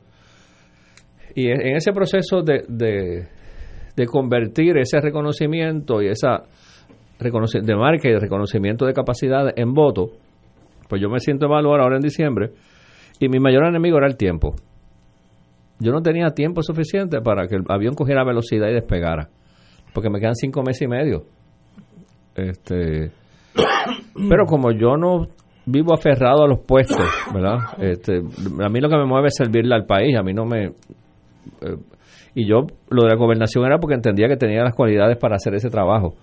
Y en ese proceso de, convertir ese reconocimiento y esa de marca y reconocimiento de capacidad en voto, pues yo me siento evaluar ahora en diciembre y mi mayor enemigo era el tiempo. Yo no tenía tiempo suficiente para que el avión cogiera velocidad y despegara, porque me quedan cinco meses y medio. Este, pero como yo no vivo aferrado a los puestos, ¿verdad? Este, a mí lo que me mueve es servirle al país, a mí no me... Eh, y yo, lo de la gobernación era porque entendía que tenía las cualidades para hacer ese trabajo.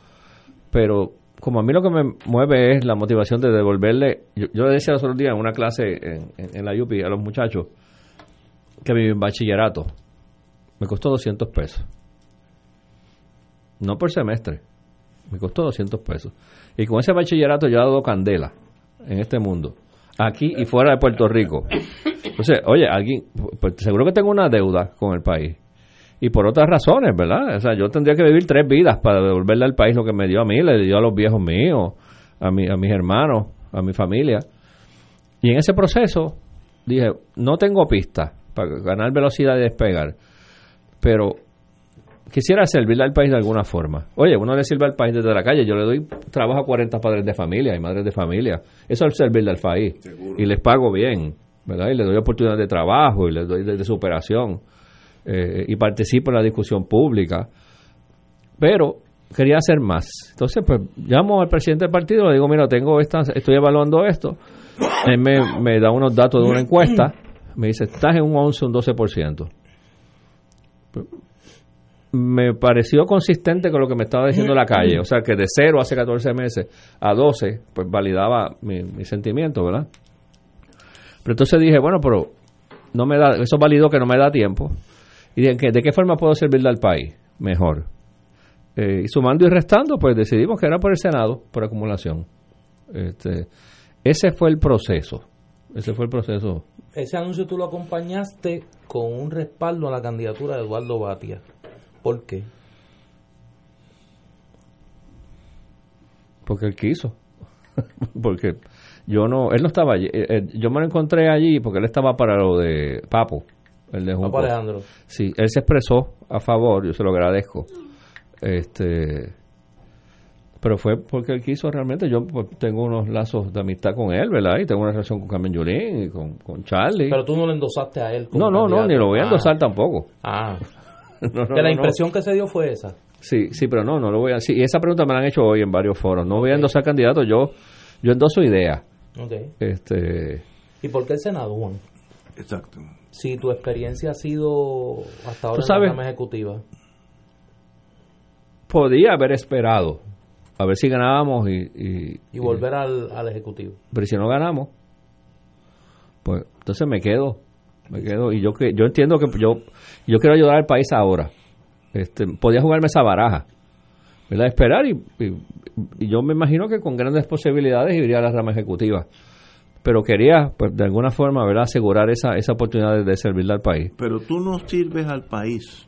Pero como a mí lo que me mueve es la motivación de devolverle... Yo, le decía los otros días en una clase en, la UPI a los muchachos que mi bachillerato me costó 200 pesos. No por semestre, me costó 200 pesos. Y con ese bachillerato yo he dado candela en este mundo, aquí y fuera de Puerto Rico. Entonces, oye, alguien, pues seguro que tengo una deuda con el país. Y por otras razones, ¿verdad? O sea, yo tendría que vivir tres vidas para devolverle al país lo que me dio a mí, le dio a los viejos míos, a, mi, a mis hermanos, a mi familia. Y en ese proceso dije, no tengo pista para ganar velocidad y despegar, pero quisiera servirle al país de alguna forma. Oye, uno le sirve al país desde la calle. Yo le doy trabajo a 40 padres de familia y madres de familia. Eso es servirle al país. Y les pago bien, ¿verdad? Y les doy oportunidades de trabajo y les doy de, superación. Eh, y participo en la discusión pública. Pero quería hacer más. Entonces, pues llamo al presidente del partido, le digo, mira, tengo esta, estoy evaluando esto. Él me, me da unos datos de una encuesta. Me dice, estás en un 11, un 12% me pareció consistente con lo que me estaba diciendo la calle. O sea, que de cero hace 14 meses a 12, pues validaba mi, sentimiento, ¿verdad? Pero entonces dije, bueno, pero no me da, eso validó que no me da tiempo. ¿Y de, de qué forma puedo servirle al país? Mejor. Eh, y sumando y restando, pues decidimos que era por el Senado, por acumulación. Este, ese fue el proceso. Ese fue el proceso. Ese anuncio tú lo acompañaste con un respaldo a la candidatura de Eduardo Batia. ¿Por qué? Porque él quiso. porque yo no, él no estaba allí. Eh, eh, yo me lo encontré allí porque él estaba para lo de Papo, el de Junco. Alejandro. Sí, él se expresó a favor, yo se lo agradezco. Este, pero fue porque él quiso realmente. Yo pues, tengo unos lazos de amistad con él, ¿verdad? Y tengo una relación con Carmen Yulín y con, con Charlie. Pero tú no le endosaste a él. no, no, no, ni lo voy a endosar ah. tampoco. Ah. que la impresión que se dio fue esa. Sí, sí, pero no, no lo voy a decir. Y esa pregunta me la han hecho hoy en varios foros. No voy a endosar candidato, yo, yo endoso idea. Okay. Este... ¿Y por qué el Senado, Juan? Exacto. Si tu experiencia ha sido hasta ahora en la rama ejecutiva. Podía haber esperado a ver si ganábamos y... Y, volver al, al Ejecutivo. Pero si no ganamos, pues entonces me quedo me quedo y yo que yo entiendo que yo yo quiero ayudar al país ahora este podía jugarme esa baraja ¿verdad? esperar y, y, yo me imagino que con grandes posibilidades iría a la rama ejecutiva pero quería pues de alguna forma verdad asegurar esa esa oportunidad de, servirle al país pero tú no sirves al país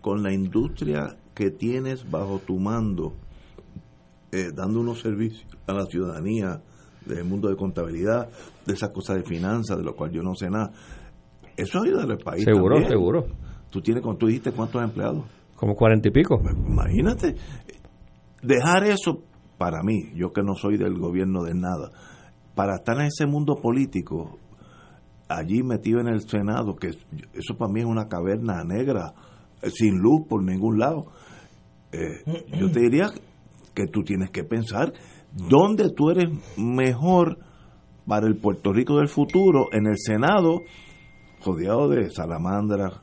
con la industria que tienes bajo tu mando eh, dando unos servicios a la ciudadanía del mundo de contabilidad, de esas cosas de finanzas, de lo cual yo no sé nada. Eso ayuda al país. Seguro, seguro. Tú tienes, tú dijiste cuántos empleados. Como cuarenta y pico. Pues, imagínate. Dejar eso para mí, yo que no soy del gobierno de nada, para estar en ese mundo político, allí metido en el Senado, que eso para mí es una caverna negra, eh, sin luz por ningún lado. Eh, yo te diría que tú tienes que pensar dónde tú eres mejor para el Puerto Rico del futuro en el Senado rodeado de salamandras,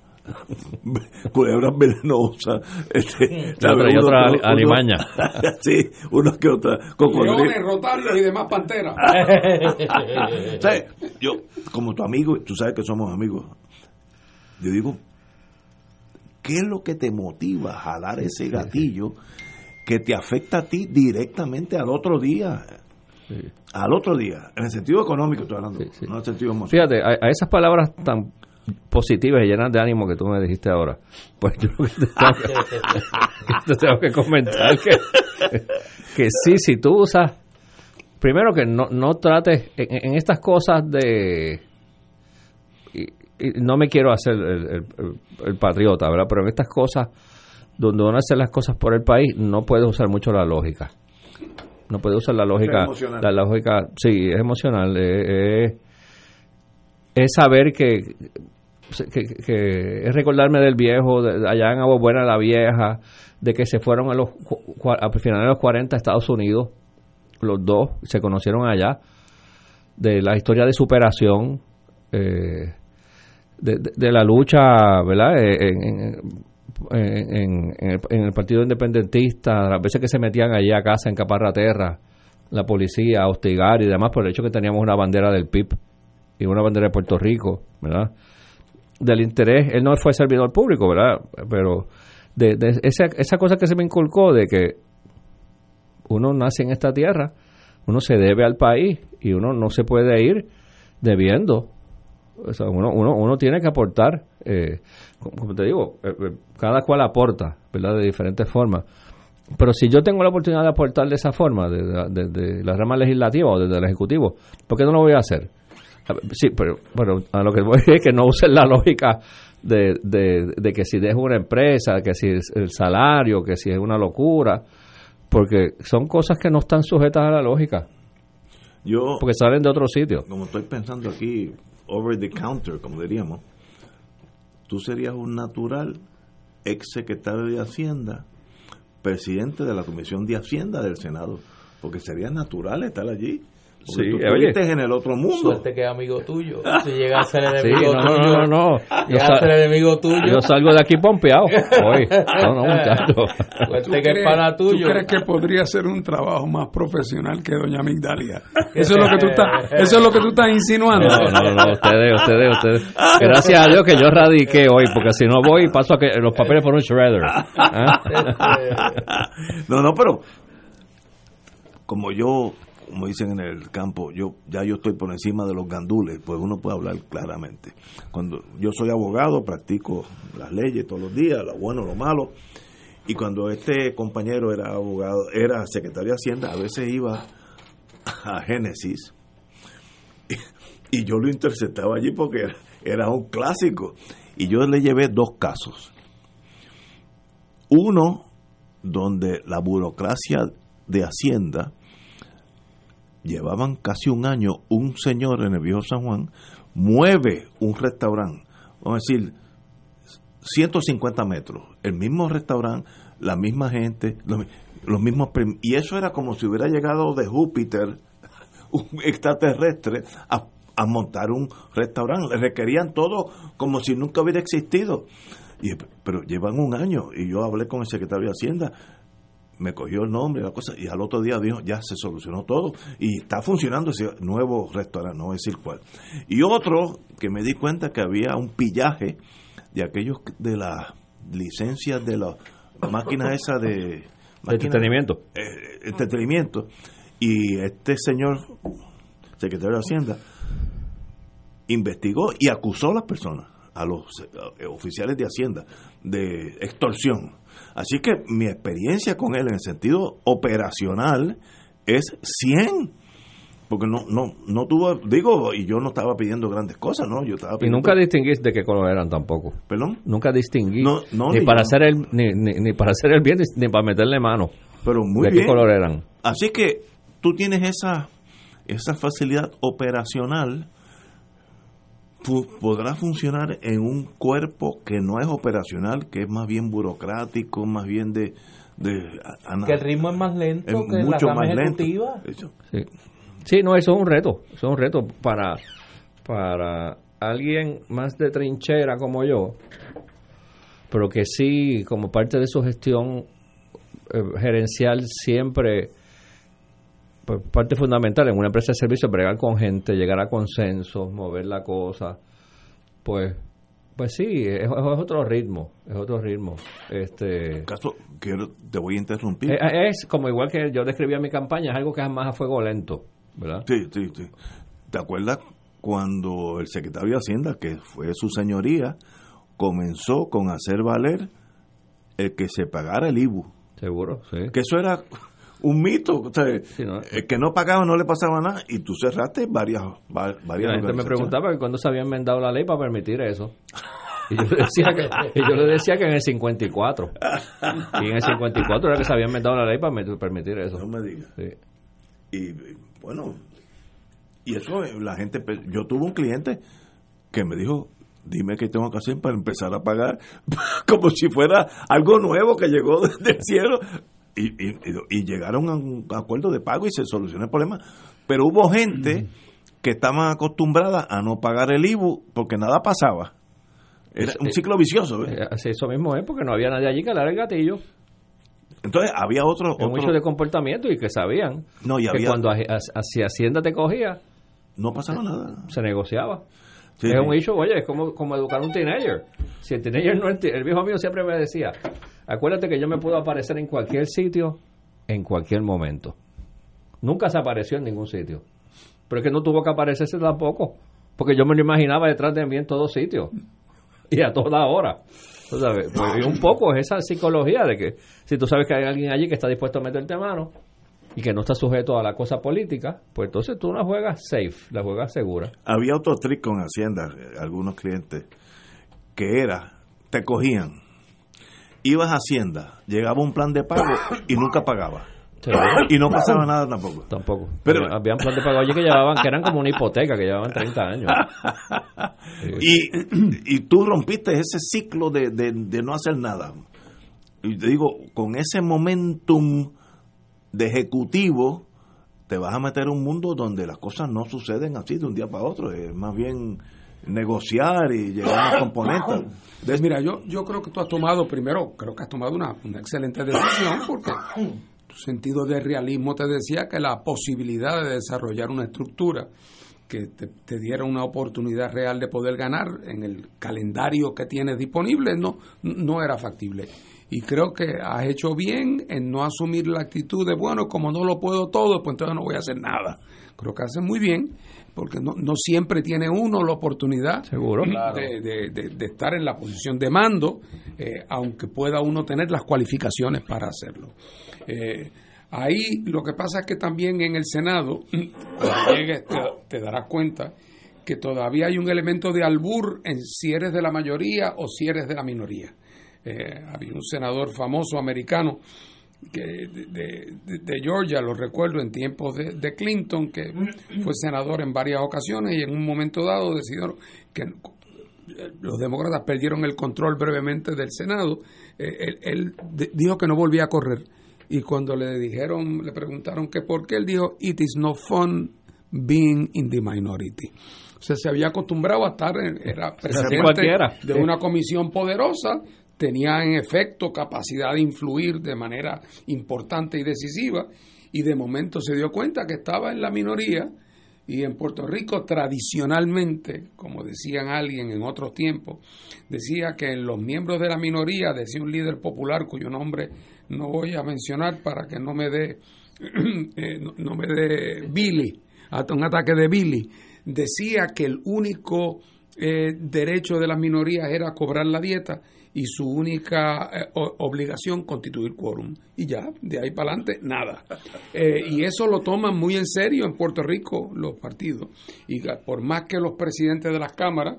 culebras venenosas, este, y otra alimaña. sí, unos que otras. Leones, rotarios y demás panteras. Yo, como tu amigo, tú sabes que somos amigos, yo digo, ¿Qué es lo que te motiva a jalar ese gatillo que te afecta a ti directamente al otro día? Al otro día, en el sentido económico estoy hablando, no en el sentido emocional. Fíjate, a, esas palabras tan positivas y llenas de ánimo que tú me dijiste ahora, pues yo te tengo que, comentar que, que sí, si tú usas, primero que no, no trates en, estas cosas de, y, no me quiero hacer el, el, patriota, ¿verdad? Pero en estas cosas donde uno hace las cosas por el país, no puedes usar mucho la lógica no puede usar la lógica. La lógica, sí, es emocional. Es, es saber que, que, es recordarme del viejo, de, allá en Agua Buena la vieja, de que se fueron a los a finales de los 40 a Estados Unidos, los dos se conocieron allá, de la historia de superación, eh, de, la lucha, ¿verdad? Eh, en, en, el, Partido Independentista, las veces que se metían allí a casa en Caparraterra, la policía a hostigar y demás, por el hecho que teníamos una bandera del PIB y una bandera de Puerto Rico, ¿verdad? Del interés, él no fue servidor público, ¿verdad? Pero de, esa, esa cosa que se me inculcó de que uno nace en esta tierra, uno se debe al país y uno no se puede ir debiendo uno, uno, uno tiene que aportar, eh, como te digo, eh, eh, cada cual aporta, ¿verdad? De diferentes formas. Pero si yo tengo la oportunidad de aportar de esa forma, desde de, la rama legislativa o desde el Ejecutivo, ¿por qué no lo voy a hacer? Sí, pero, pero a lo que voy es que no usen la lógica de, de, que si dejo una empresa, que si es el salario, que si es una locura, porque son cosas que no están sujetas a la lógica. Yo, porque salen de otro sitio. Como estoy pensando aquí, over the counter, como diríamos, tú serías un natural ex secretario de Hacienda, presidente de la Comisión de Hacienda del Senado, porque sería natural estar allí. Sí, tú estuviste en el otro mundo. Suerte que es amigo tuyo. Si llega a ser enemigo sí, no, tuyo. No, no, no. Yo, a ser enemigo tuyo. Yo salgo de aquí pompeado. Hoy. No, no, muchacho. Suerte que es para tuyo. ¿Tú crees que podría ser un trabajo más profesional que Doña Migdalia? Eso es lo que tú estás, eso es lo que tú estás insinuando. No, no, no, ustedes, ustedes, ustedes. Gracias a Dios que yo radiqué hoy, porque si no voy paso a que los papeles por un shredder. ¿Ah? No, no, pero como yo como dicen en el campo, yo ya yo estoy por encima de los gandules, pues uno puede hablar claramente. Cuando yo soy abogado, practico las leyes todos los días, lo bueno, lo malo, y cuando este compañero era abogado, era secretario de Hacienda, a veces iba a Génesis y, yo lo interceptaba allí porque era un clásico. Y yo le llevé dos casos. Uno donde la burocracia de Hacienda llevaban casi un año, un señor en el viejo San Juan mueve un restaurante, vamos a decir, 150 metros, el mismo restaurante, la misma gente, los, mismos y eso era como si hubiera llegado de Júpiter, un extraterrestre, a, montar un restaurante. Le requerían todo como si nunca hubiera existido. Pero llevan un año y yo hablé con el secretario de Hacienda me cogió el nombre y la cosa, y al otro día dijo, ya se solucionó todo, y está funcionando ese nuevo restaurante, no voy a decir cuál. Y otro que me di cuenta que había un pillaje de aquellos de las licencias de las máquinas esas de... entretenimiento. Eh, entretenimiento. Y este señor, secretario de Hacienda, investigó y acusó a las personas, a los eh, oficiales de Hacienda, de extorsión Así que mi experiencia con él en el sentido operacional es 100 porque no no no tuvo digo y yo no estaba pidiendo grandes cosas no yo estaba y nunca distinguís de qué color eran tampoco. Perdón nunca distinguí. Ni, para hacer el ni, ni, para hacer el bien ni, para meterle mano pero muy de qué color eran. Así que tú tienes esa esa facilidad operacional podrá funcionar en un cuerpo que no es operacional, que es más bien burocrático, más bien de... de que el ritmo es más lento que mucho la más ejecutiva. Sí. sí. no, eso es un reto, eso es un reto para, para alguien más de trinchera como yo, pero que sí, como parte de su gestión eh, gerencial, siempre parte fundamental en una empresa de servicio bregar con gente, llegar a consensos, mover la cosa, pues Pues sí, es, es otro ritmo, es otro ritmo. Este, Castro, quiero, te voy a interrumpir. es, es como igual que yo describía mi campaña, es algo que es más a fuego lento, ¿verdad? Sí, sí, sí. ¿Te acuerdas cuando el secretario de Hacienda, que fue su señoría, comenzó con hacer valer el que se pagara el IBU? Seguro, sí. Que eso era un mito. O sea, Sí, ¿no? El que no pagaba no le pasaba nada y tú cerraste varias, Y varias la gente me preguntaba que cuándo se había enmendado la ley para permitir eso. Y yo le decía que, yo le decía que en el 54. Y en el 54 era que se había enmendado la ley para permitir eso. No me digas. Sí. Y bueno, y eso eh, la gente, pe- yo tuve un cliente que me dijo, dime qué tengo que hacer para empezar a pagar, como si fuera algo nuevo que llegó del cielo. Y, y, y- llegaron a un acuerdo de pago y se solucionó el problema. Pero hubo gente que estaba acostumbrada a no pagar el IBU porque nada pasaba. Era un ciclo vicioso. Eh, Eso mismo es porque no había nadie allí que le era el gatillo. Entonces había otro... Otro- hecho de comportamiento y que sabían no, y que había, cuando hacia Hacienda te cogía, no pasaba nada. se negociaba. Sí, es un issue, oye, es como, como educar a un teenager. Si el teenager no el viejo mío siempre me decía, acuérdate que yo me puedo aparecer en cualquier sitio, en cualquier momento. Nunca se apareció en ningún sitio. Pero es que no tuvo que aparecerse tampoco, porque yo me lo imaginaba detrás de mí en todos sitios y a toda hora. Tú sabes, pues, un poco es esa psicología de que si tú sabes que hay alguien allí que está dispuesto a meterte mano y que no está sujeto a la cosa política, pues entonces tú la juegas safe, la juegas segura. Había otro trick con Hacienda, eh, algunos clientes, que era, te cogían, ibas a Hacienda, llegaba un plan de pago y nunca pagaba. Y no pasaba nada tampoco. Tampoco. Pero- Pero habían plan de pago allí que llevaban, que eran como una hipoteca, que llevaban 30 años. Y, y tú rompiste ese ciclo de, de- de no hacer nada. Y te digo, con ese momentum de ejecutivo, te vas a meter en un mundo donde las cosas no suceden así de un día para otro. Es más bien negociar y llegar a componentes. Pues mira, yo, yo creo que tú has tomado, primero, creo que has tomado una, una excelente decisión porque tu sentido de realismo te decía que la posibilidad de desarrollar una estructura que te, te diera una oportunidad real de poder ganar en el calendario que tienes disponible no, no era factible. Y creo que has hecho bien en no asumir la actitud de, bueno, como no lo puedo todo, pues entonces no voy a hacer nada. Creo que haces muy bien, porque no, no siempre tiene uno la oportunidad Seguro. de, de- de- de estar en la posición de mando, eh, aunque pueda uno tener las cualificaciones para hacerlo. Eh, ahí lo que pasa es que también en el Senado, cuando llegues te, te darás cuenta que todavía hay un elemento de albur en si eres de la mayoría o si eres de la minoría. Eh, había un senador famoso americano que de, de- Georgia, lo recuerdo en tiempos de, de Clinton, que fue senador en varias ocasiones y en un momento dado decidieron que los demócratas perdieron el control brevemente del Senado. Eh, él dijo que no volvía a correr y cuando le dijeron, le preguntaron que por qué, él dijo, it is no fun being in the minority. O sea, se había acostumbrado a estar, en- era presidente de una comisión poderosa, tenía en efecto capacidad de influir de manera importante y decisiva, y de momento se dio cuenta que estaba en la minoría, y en Puerto Rico tradicionalmente, como decían alguien en otros tiempos, decía que en los miembros de la minoría, decía un líder popular cuyo nombre no voy a mencionar para que no me dé, eh, no, me dé Billy, hasta un ataque de Billy, decía que el único eh, derecho de las minorías era cobrar la dieta y su única eh, obligación constituir quórum. Y ya, de ahí para adelante, nada. Eh, y eso lo toman muy en serio en Puerto Rico los partidos. Y por más que los presidentes de las cámaras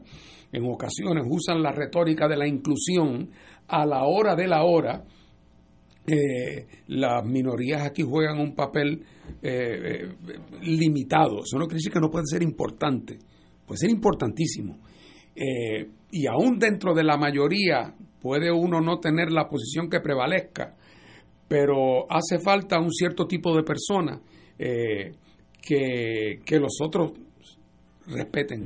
en ocasiones usan la retórica de la inclusión, a la hora de la hora, eh, las minorías aquí juegan un papel eh, limitado. Eso no quiere decir que no puede ser importante, puede ser importantísimo. Eh, y aún dentro de la mayoría puede uno no tener la posición que prevalezca, pero hace falta un cierto tipo de persona eh, que, que los otros respeten.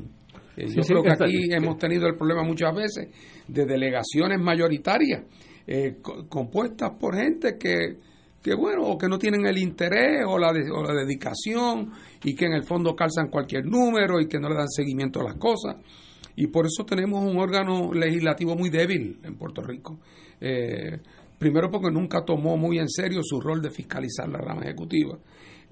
Eh, Sí, Yo sí, creo que está- aquí hemos tenido el problema muchas veces de delegaciones mayoritarias eh, co- compuestas por gente que, que, bueno, o que no tienen el interés o la, de- o la dedicación y que en el fondo calzan cualquier número y que no le dan seguimiento a las cosas. Y por eso tenemos un órgano legislativo muy débil en Puerto Rico. Eh, primero porque nunca tomó muy en serio su rol de fiscalizar la rama ejecutiva.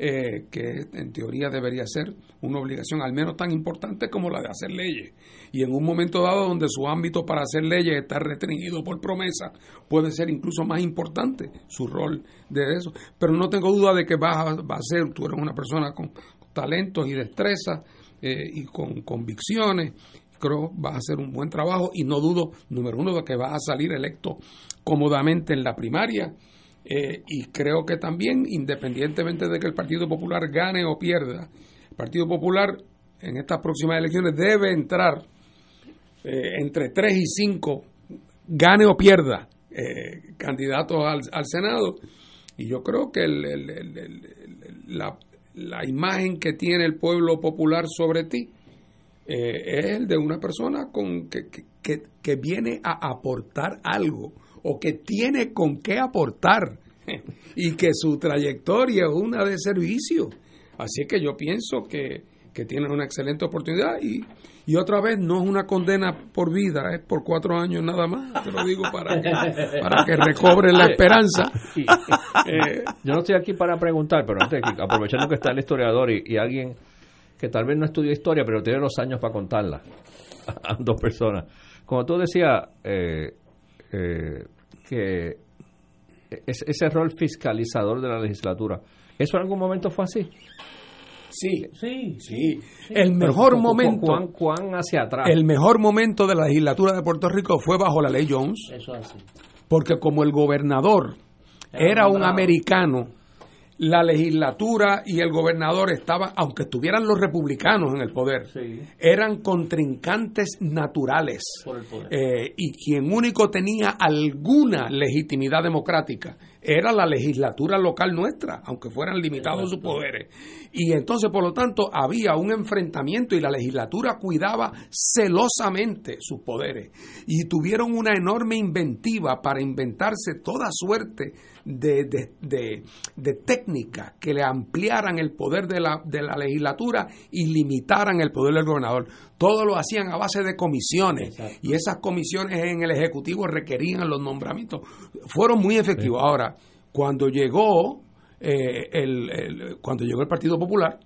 Eh, que en teoría debería ser una obligación al menos tan importante como la de hacer leyes. Y en un momento dado donde su ámbito para hacer leyes está restringido por promesa, puede ser incluso más importante su rol de eso. Pero no tengo duda de que va a, va a ser, tú eres una persona con talentos y destrezas eh, y con convicciones, creo va a hacer un buen trabajo y no dudo, número uno, de que va a salir electo cómodamente en la primaria eh, y creo que también, independientemente de que el Partido Popular gane o pierda, el Partido Popular en estas próximas elecciones debe entrar eh, entre 3 y 5, gane o pierda, eh, candidatos al, Senado. Y yo creo que la, la, imagen que tiene el pueblo popular sobre ti es el de una persona con, que, que, que viene a aportar algo o que tiene con qué aportar y que su trayectoria es una de servicio. Así que yo pienso que, que tiene una excelente oportunidad y, y otra vez no es una condena por vida, es por cuatro años nada más, te lo digo para que, para que recobre la esperanza. Eh, yo no estoy aquí para preguntar, pero antes, aprovechando que está el historiador y, alguien que tal vez no estudió historia, pero tiene los años para contarla a, dos personas. Como tú decías, eh, eh, que ese rol fiscalizador de la legislatura, ¿eso en algún momento fue así? Sí, sí, sí. El mejor momento. ¿cuán, hacia atrás? El mejor momento de la legislatura de Puerto Rico fue bajo la ley Jones. Eso así. Porque como el gobernador era un americano la legislatura y el gobernador estaban, aunque estuvieran los republicanos en el poder, eran contrincantes naturales. Eh, y quien único tenía alguna legitimidad democrática era la legislatura local nuestra, aunque fueran limitados sus poderes. Y entonces, por lo tanto, había un enfrentamiento y la legislatura cuidaba celosamente sus poderes. Y tuvieron una enorme inventiva para inventarse toda suerte de, de, de, técnicas que le ampliaran el poder de la, de la legislatura y limitaran el poder del gobernador. Todo lo hacían a base de comisiones y esas comisiones en el Ejecutivo requerían los nombramientos. Fueron muy efectivos. Ahora, cuando llegó, eh, el, cuando llegó el Partido Popular,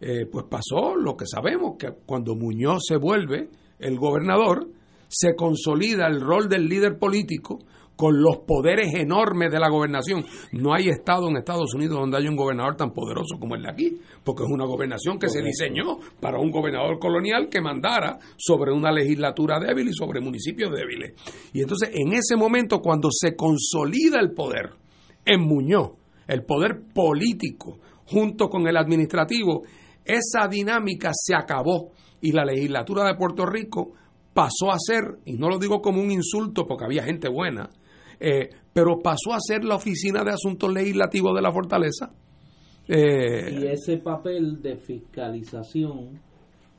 eh, pues pasó lo que sabemos, que cuando Muñoz se vuelve el gobernador, se consolida el rol del líder político con los poderes enormes de la gobernación. No hay estado en Estados Unidos donde haya un gobernador tan poderoso como el de aquí, porque es una gobernación que se diseñó para un gobernador colonial que mandara sobre una legislatura débil y sobre municipios débiles. Y entonces, en ese momento, cuando se consolida el poder en Muñoz, el poder político, junto con el administrativo, esa dinámica se acabó y la legislatura de Puerto Rico pasó a ser, y no lo digo como un insulto porque había gente buena, eh, pero pasó a ser la Oficina de Asuntos Legislativos de la Fortaleza. Eh, y ese papel de fiscalización,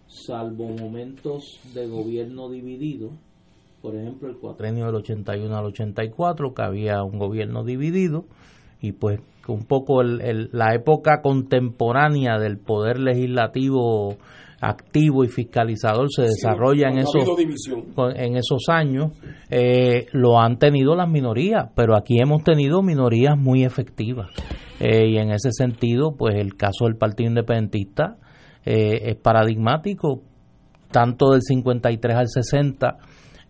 salvo momentos de gobierno dividido, por ejemplo, el cuatrenio del 81 al 84, que había un gobierno dividido, y pues un poco la época contemporánea del poder legislativo activo y fiscalizador se desarrolla en, esos, en esos años, eh, lo han tenido las minorías, pero aquí hemos tenido minorías muy efectivas. Eh, y en ese sentido, pues el caso del Partido Independentista eh, es paradigmático, tanto del 53 al 60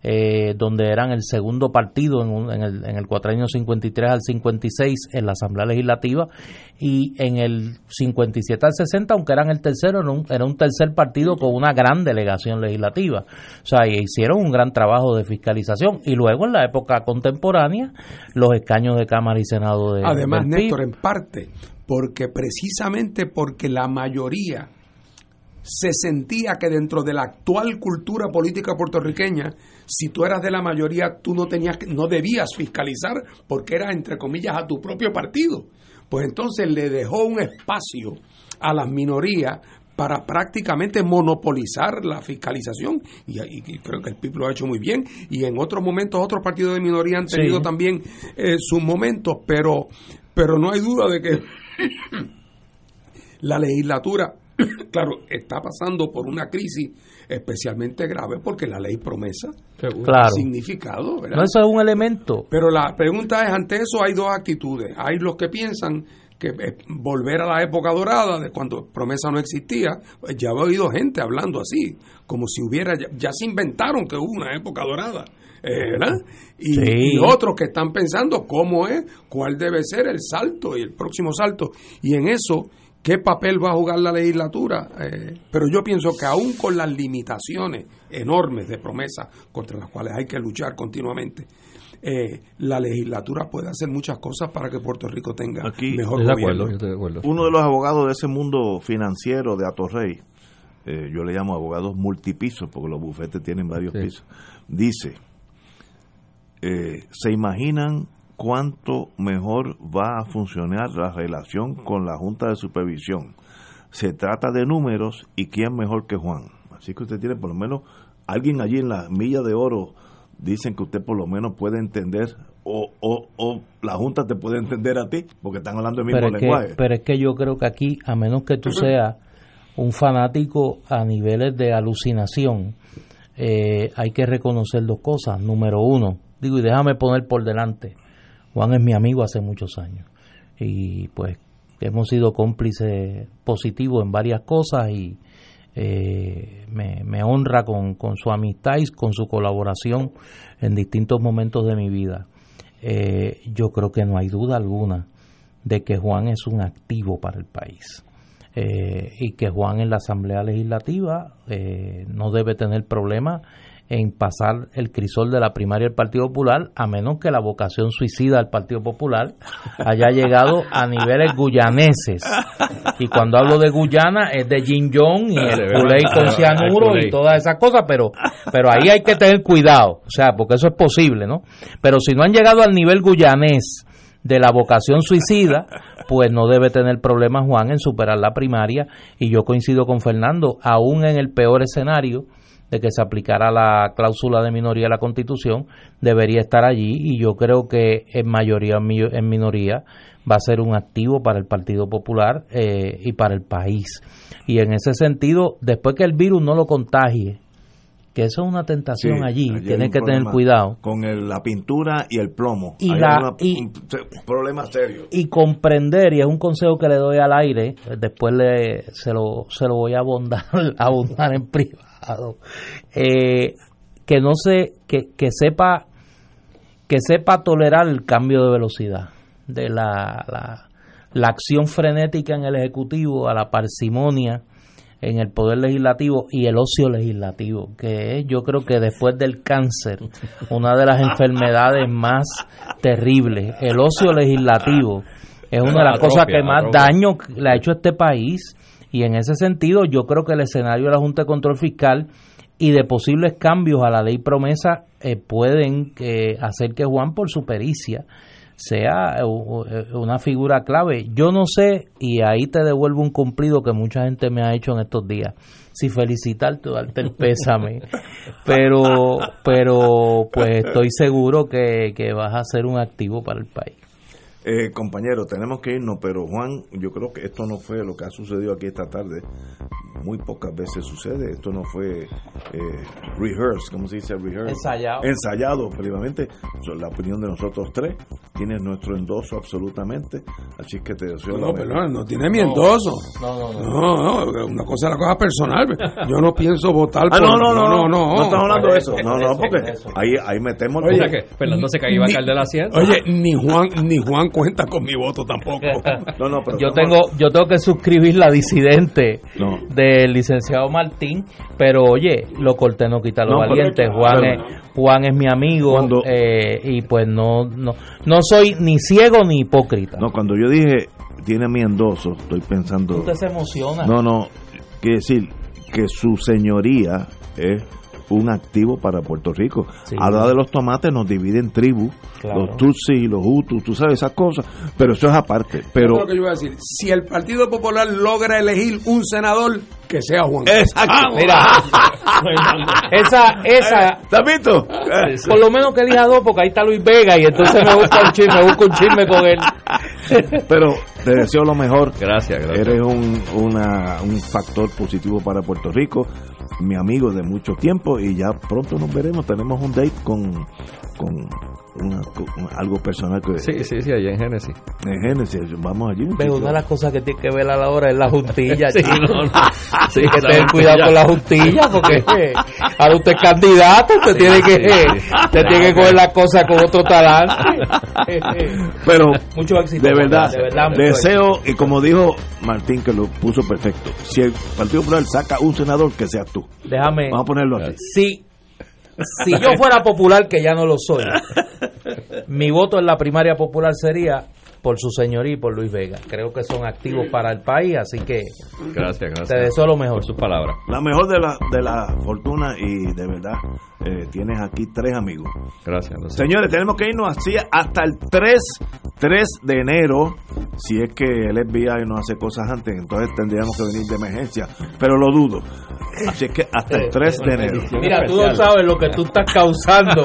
eh, donde eran el segundo partido en, en, el, en el cuatrenio 53 al 56 en la Asamblea Legislativa y en el 57 al 60, aunque eran el tercero, era un, era un tercer partido con una gran delegación legislativa. O sea, hicieron un gran trabajo de fiscalización y luego en la época contemporánea los escaños de Cámara y Senado de... Además, Néstor, en parte, porque precisamente porque la mayoría se sentía que dentro de la actual cultura política puertorriqueña, si tú eras de la mayoría, tú no tenías no debías fiscalizar porque era entre comillas a tu propio partido. Pues entonces le dejó un espacio a las minorías para prácticamente monopolizar la fiscalización. Y, creo que el PIB lo ha hecho muy bien. Y en otros momentos otros partidos de minoría han tenido también eh, sus momentos pero pero no hay duda de que la legislatura claro, está pasando por una crisis especialmente grave porque la ley promesa Claro. significado, ¿verdad? No, eso es un elemento. Pero la pregunta es, ante eso hay dos actitudes. Hay los que piensan que eh, volver a la época dorada, de cuando promesa no existía, pues ya he oído gente hablando así, como si hubiera, ya, ya se inventaron que hubo una época dorada. eh, ¿verdad? Y, Sí. y otros que están pensando cómo es, cuál debe ser el salto y el próximo salto. Y en eso, ¿qué papel va a jugar la legislatura? Eh, pero yo pienso que aún con las limitaciones enormes de promesa contra las cuales hay que luchar continuamente, eh, la legislatura puede hacer muchas cosas para que Puerto Rico tenga Aquí, mejor de gobierno. acuerdo, yo estoy de acuerdo. Uno de los abogados de ese mundo financiero de Atorrey, eh, yo le llamo abogados multipisos porque los bufetes tienen varios Sí. pisos, dice, eh, ¿se imaginan cuánto mejor va a funcionar la relación con la Junta de Supervisión? Se trata de números y quién mejor que Juan. Así que usted tiene por lo menos alguien allí en la milla de oro, dicen que usted por lo menos puede entender o, o, o la Junta te puede entender a ti porque están hablando el mismo Pero lenguaje. que, pero es que yo creo que aquí, a menos que tú seas un fanático a niveles de alucinación, eh, hay que reconocer dos cosas. Número uno, digo, y déjame poner por delante, Juan es mi amigo hace muchos años y pues hemos sido cómplices positivos en varias cosas y eh, me, honra con, con su amistad y con su colaboración en distintos momentos de mi vida. Eh, yo creo que no hay duda alguna de que Juan es un activo para el país eh, y que Juan en la Asamblea Legislativa eh, no debe tener problema en pasar el crisol de la primaria del Partido Popular, a menos que la vocación suicida del Partido Popular haya llegado a niveles guyaneses. Y cuando hablo de Guyana es de Jin Jong y el culé con cianuro y todas esas cosas, pero, pero ahí hay que tener cuidado, o sea, porque eso es posible, ¿no? Pero si no han llegado al nivel guyanés de la vocación suicida, pues no debe tener problemas Juan en superar la primaria y yo coincido con Fernando, aún en el peor escenario de que se aplicara la cláusula de minoría de la Constitución, debería estar allí y yo creo que en mayoría o en mi- en minoría va a ser un activo para el Partido Popular eh, y para el país. Y en ese sentido, después que el virus no lo contagie, que eso es una tentación Sí, allí, tienes que tener cuidado. Con el- la pintura y el plomo. Y la- una- y- un problema serio. y comprender, y es un consejo que le doy al aire, después le, se, lo, se lo voy a abundar, abundar en privado, eh, que no se, que, que sepa, que sepa tolerar el cambio de velocidad, de la, la, la acción frenética en el Ejecutivo a la parsimonia en el Poder Legislativo y el ocio legislativo, que es yo creo que después del cáncer, una de las enfermedades más terribles, el ocio legislativo es una de las cosas que más daño le ha hecho a este país y en ese sentido yo creo que el escenario de la Junta de Control Fiscal y de posibles cambios a la ley promesa eh, pueden eh, hacer que Juan por su pericia sea eh, eh, una figura clave. Yo no sé, y ahí te devuelvo un cumplido que mucha gente me ha hecho en estos días, si felicitarte o darte el pésame, pero, pero pues estoy seguro que, que vas a ser un activo para el país. Eh, compañero, tenemos que irnos, pero Juan, yo creo que esto no fue lo que ha sucedido aquí esta tarde. Muy pocas veces sucede. Esto no fue eh, rehearsed, ¿cómo se dice rehearsed? Ensayado. Ensayado, previamente. La opinión de nosotros tres. Tienes nuestro endoso absolutamente. Así que te deseo No, pero no tiene mi endoso. No, no, no. No, no, una cosa es la cosa personal. Yo no pienso votar Ah, por... no, no, no, no, no, no. estamos hablando de eso. No, no, porque ahí, ahí metemos O sea que Fernando se caía alcalde de la hacienda. Oye, ni Juan, ni Juan cuenta con mi voto tampoco. No, no, pero yo tengo yo tengo que suscribir la disidente No. del licenciado Martín pero oye lo corté no quita lo No, valiente pero- Juan pero- es Juan es mi amigo Cuando- eh, y pues no no no soy ni ciego ni hipócrita No, cuando yo dije tiene mi endoso, estoy pensando. usted se emociona No, no, quiere decir que su señoría es un activo para Puerto Rico. Sí. Habla de los tomates, nos divide en tribus, Claro. los Tutsi y los Hutus, tú sabes esas cosas, pero eso es aparte. Pero lo que yo iba a decir, si el Partido Popular logra elegir un senador, que sea Juan. Exacto. mira esa esa ¿Estás visto? por lo menos que elija dos porque ahí está Luis Vega y entonces me busca un chisme me busca un chisme con él Pero te deseo lo mejor. Gracias, gracias. Eres un, una- un factor positivo para Puerto Rico, mi amigo de mucho tiempo y ya pronto nos veremos. Tenemos un date con, con una- algo personal que Sí, sí, sí, allá en Génesis. en Génesis. Vamos allí. chico. una de las cosas que tiene que ver a la hora es la juntilla, Sí, no, no. Sí, que tener cuidado con la juntilla porque eh, ahora usted es candidato, usted Sí, tiene que sí, sí. usted tiene que coger las cosas con otro talante. Eh, eh. Pero Mucho éxito. de verdad, de verdad mucho deseo, y como dijo Martín, que lo puso perfecto, si el Partido Popular saca un senador, que seas tú. Déjame. Vamos a ponerlo así. Si, si yo fuera popular, que ya no lo soy, mi voto en la primaria popular sería por su señoría y por Luis Vega. Creo que son activos para el país, así que Gracias, gracias. te deseo lo mejor. por sus palabras. La mejor de la, de la fortuna y de verdad, eh, tienes aquí tres amigos. Gracias. gracias. Señores, tenemos que irnos así hasta el 3, 3 de enero. Si es que el FBI no hace cosas antes, entonces tendríamos que venir de emergencia. Pero lo dudo. Así es que hasta el 3 de enero. Mira, tú no sabes lo que tú estás causando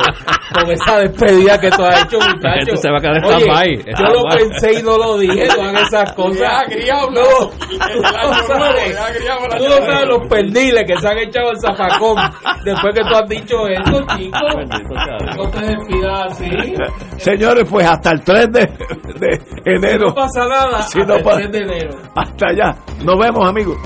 con esa despedida que tú has hecho, muchacho. Esto se va a quedar en Oye, Yo lo. Pensé y no lo dije, no esas cosas. No, tú no sabes, tú no sabes los perdiles que se han echado el zafacón después que tú has dicho eso, chico. No te despidas así. Señores, pues hasta el 3 de, de enero. No pasa nada Si hasta no el pa- 3 de enero. Hasta allá. Nos vemos, amigos.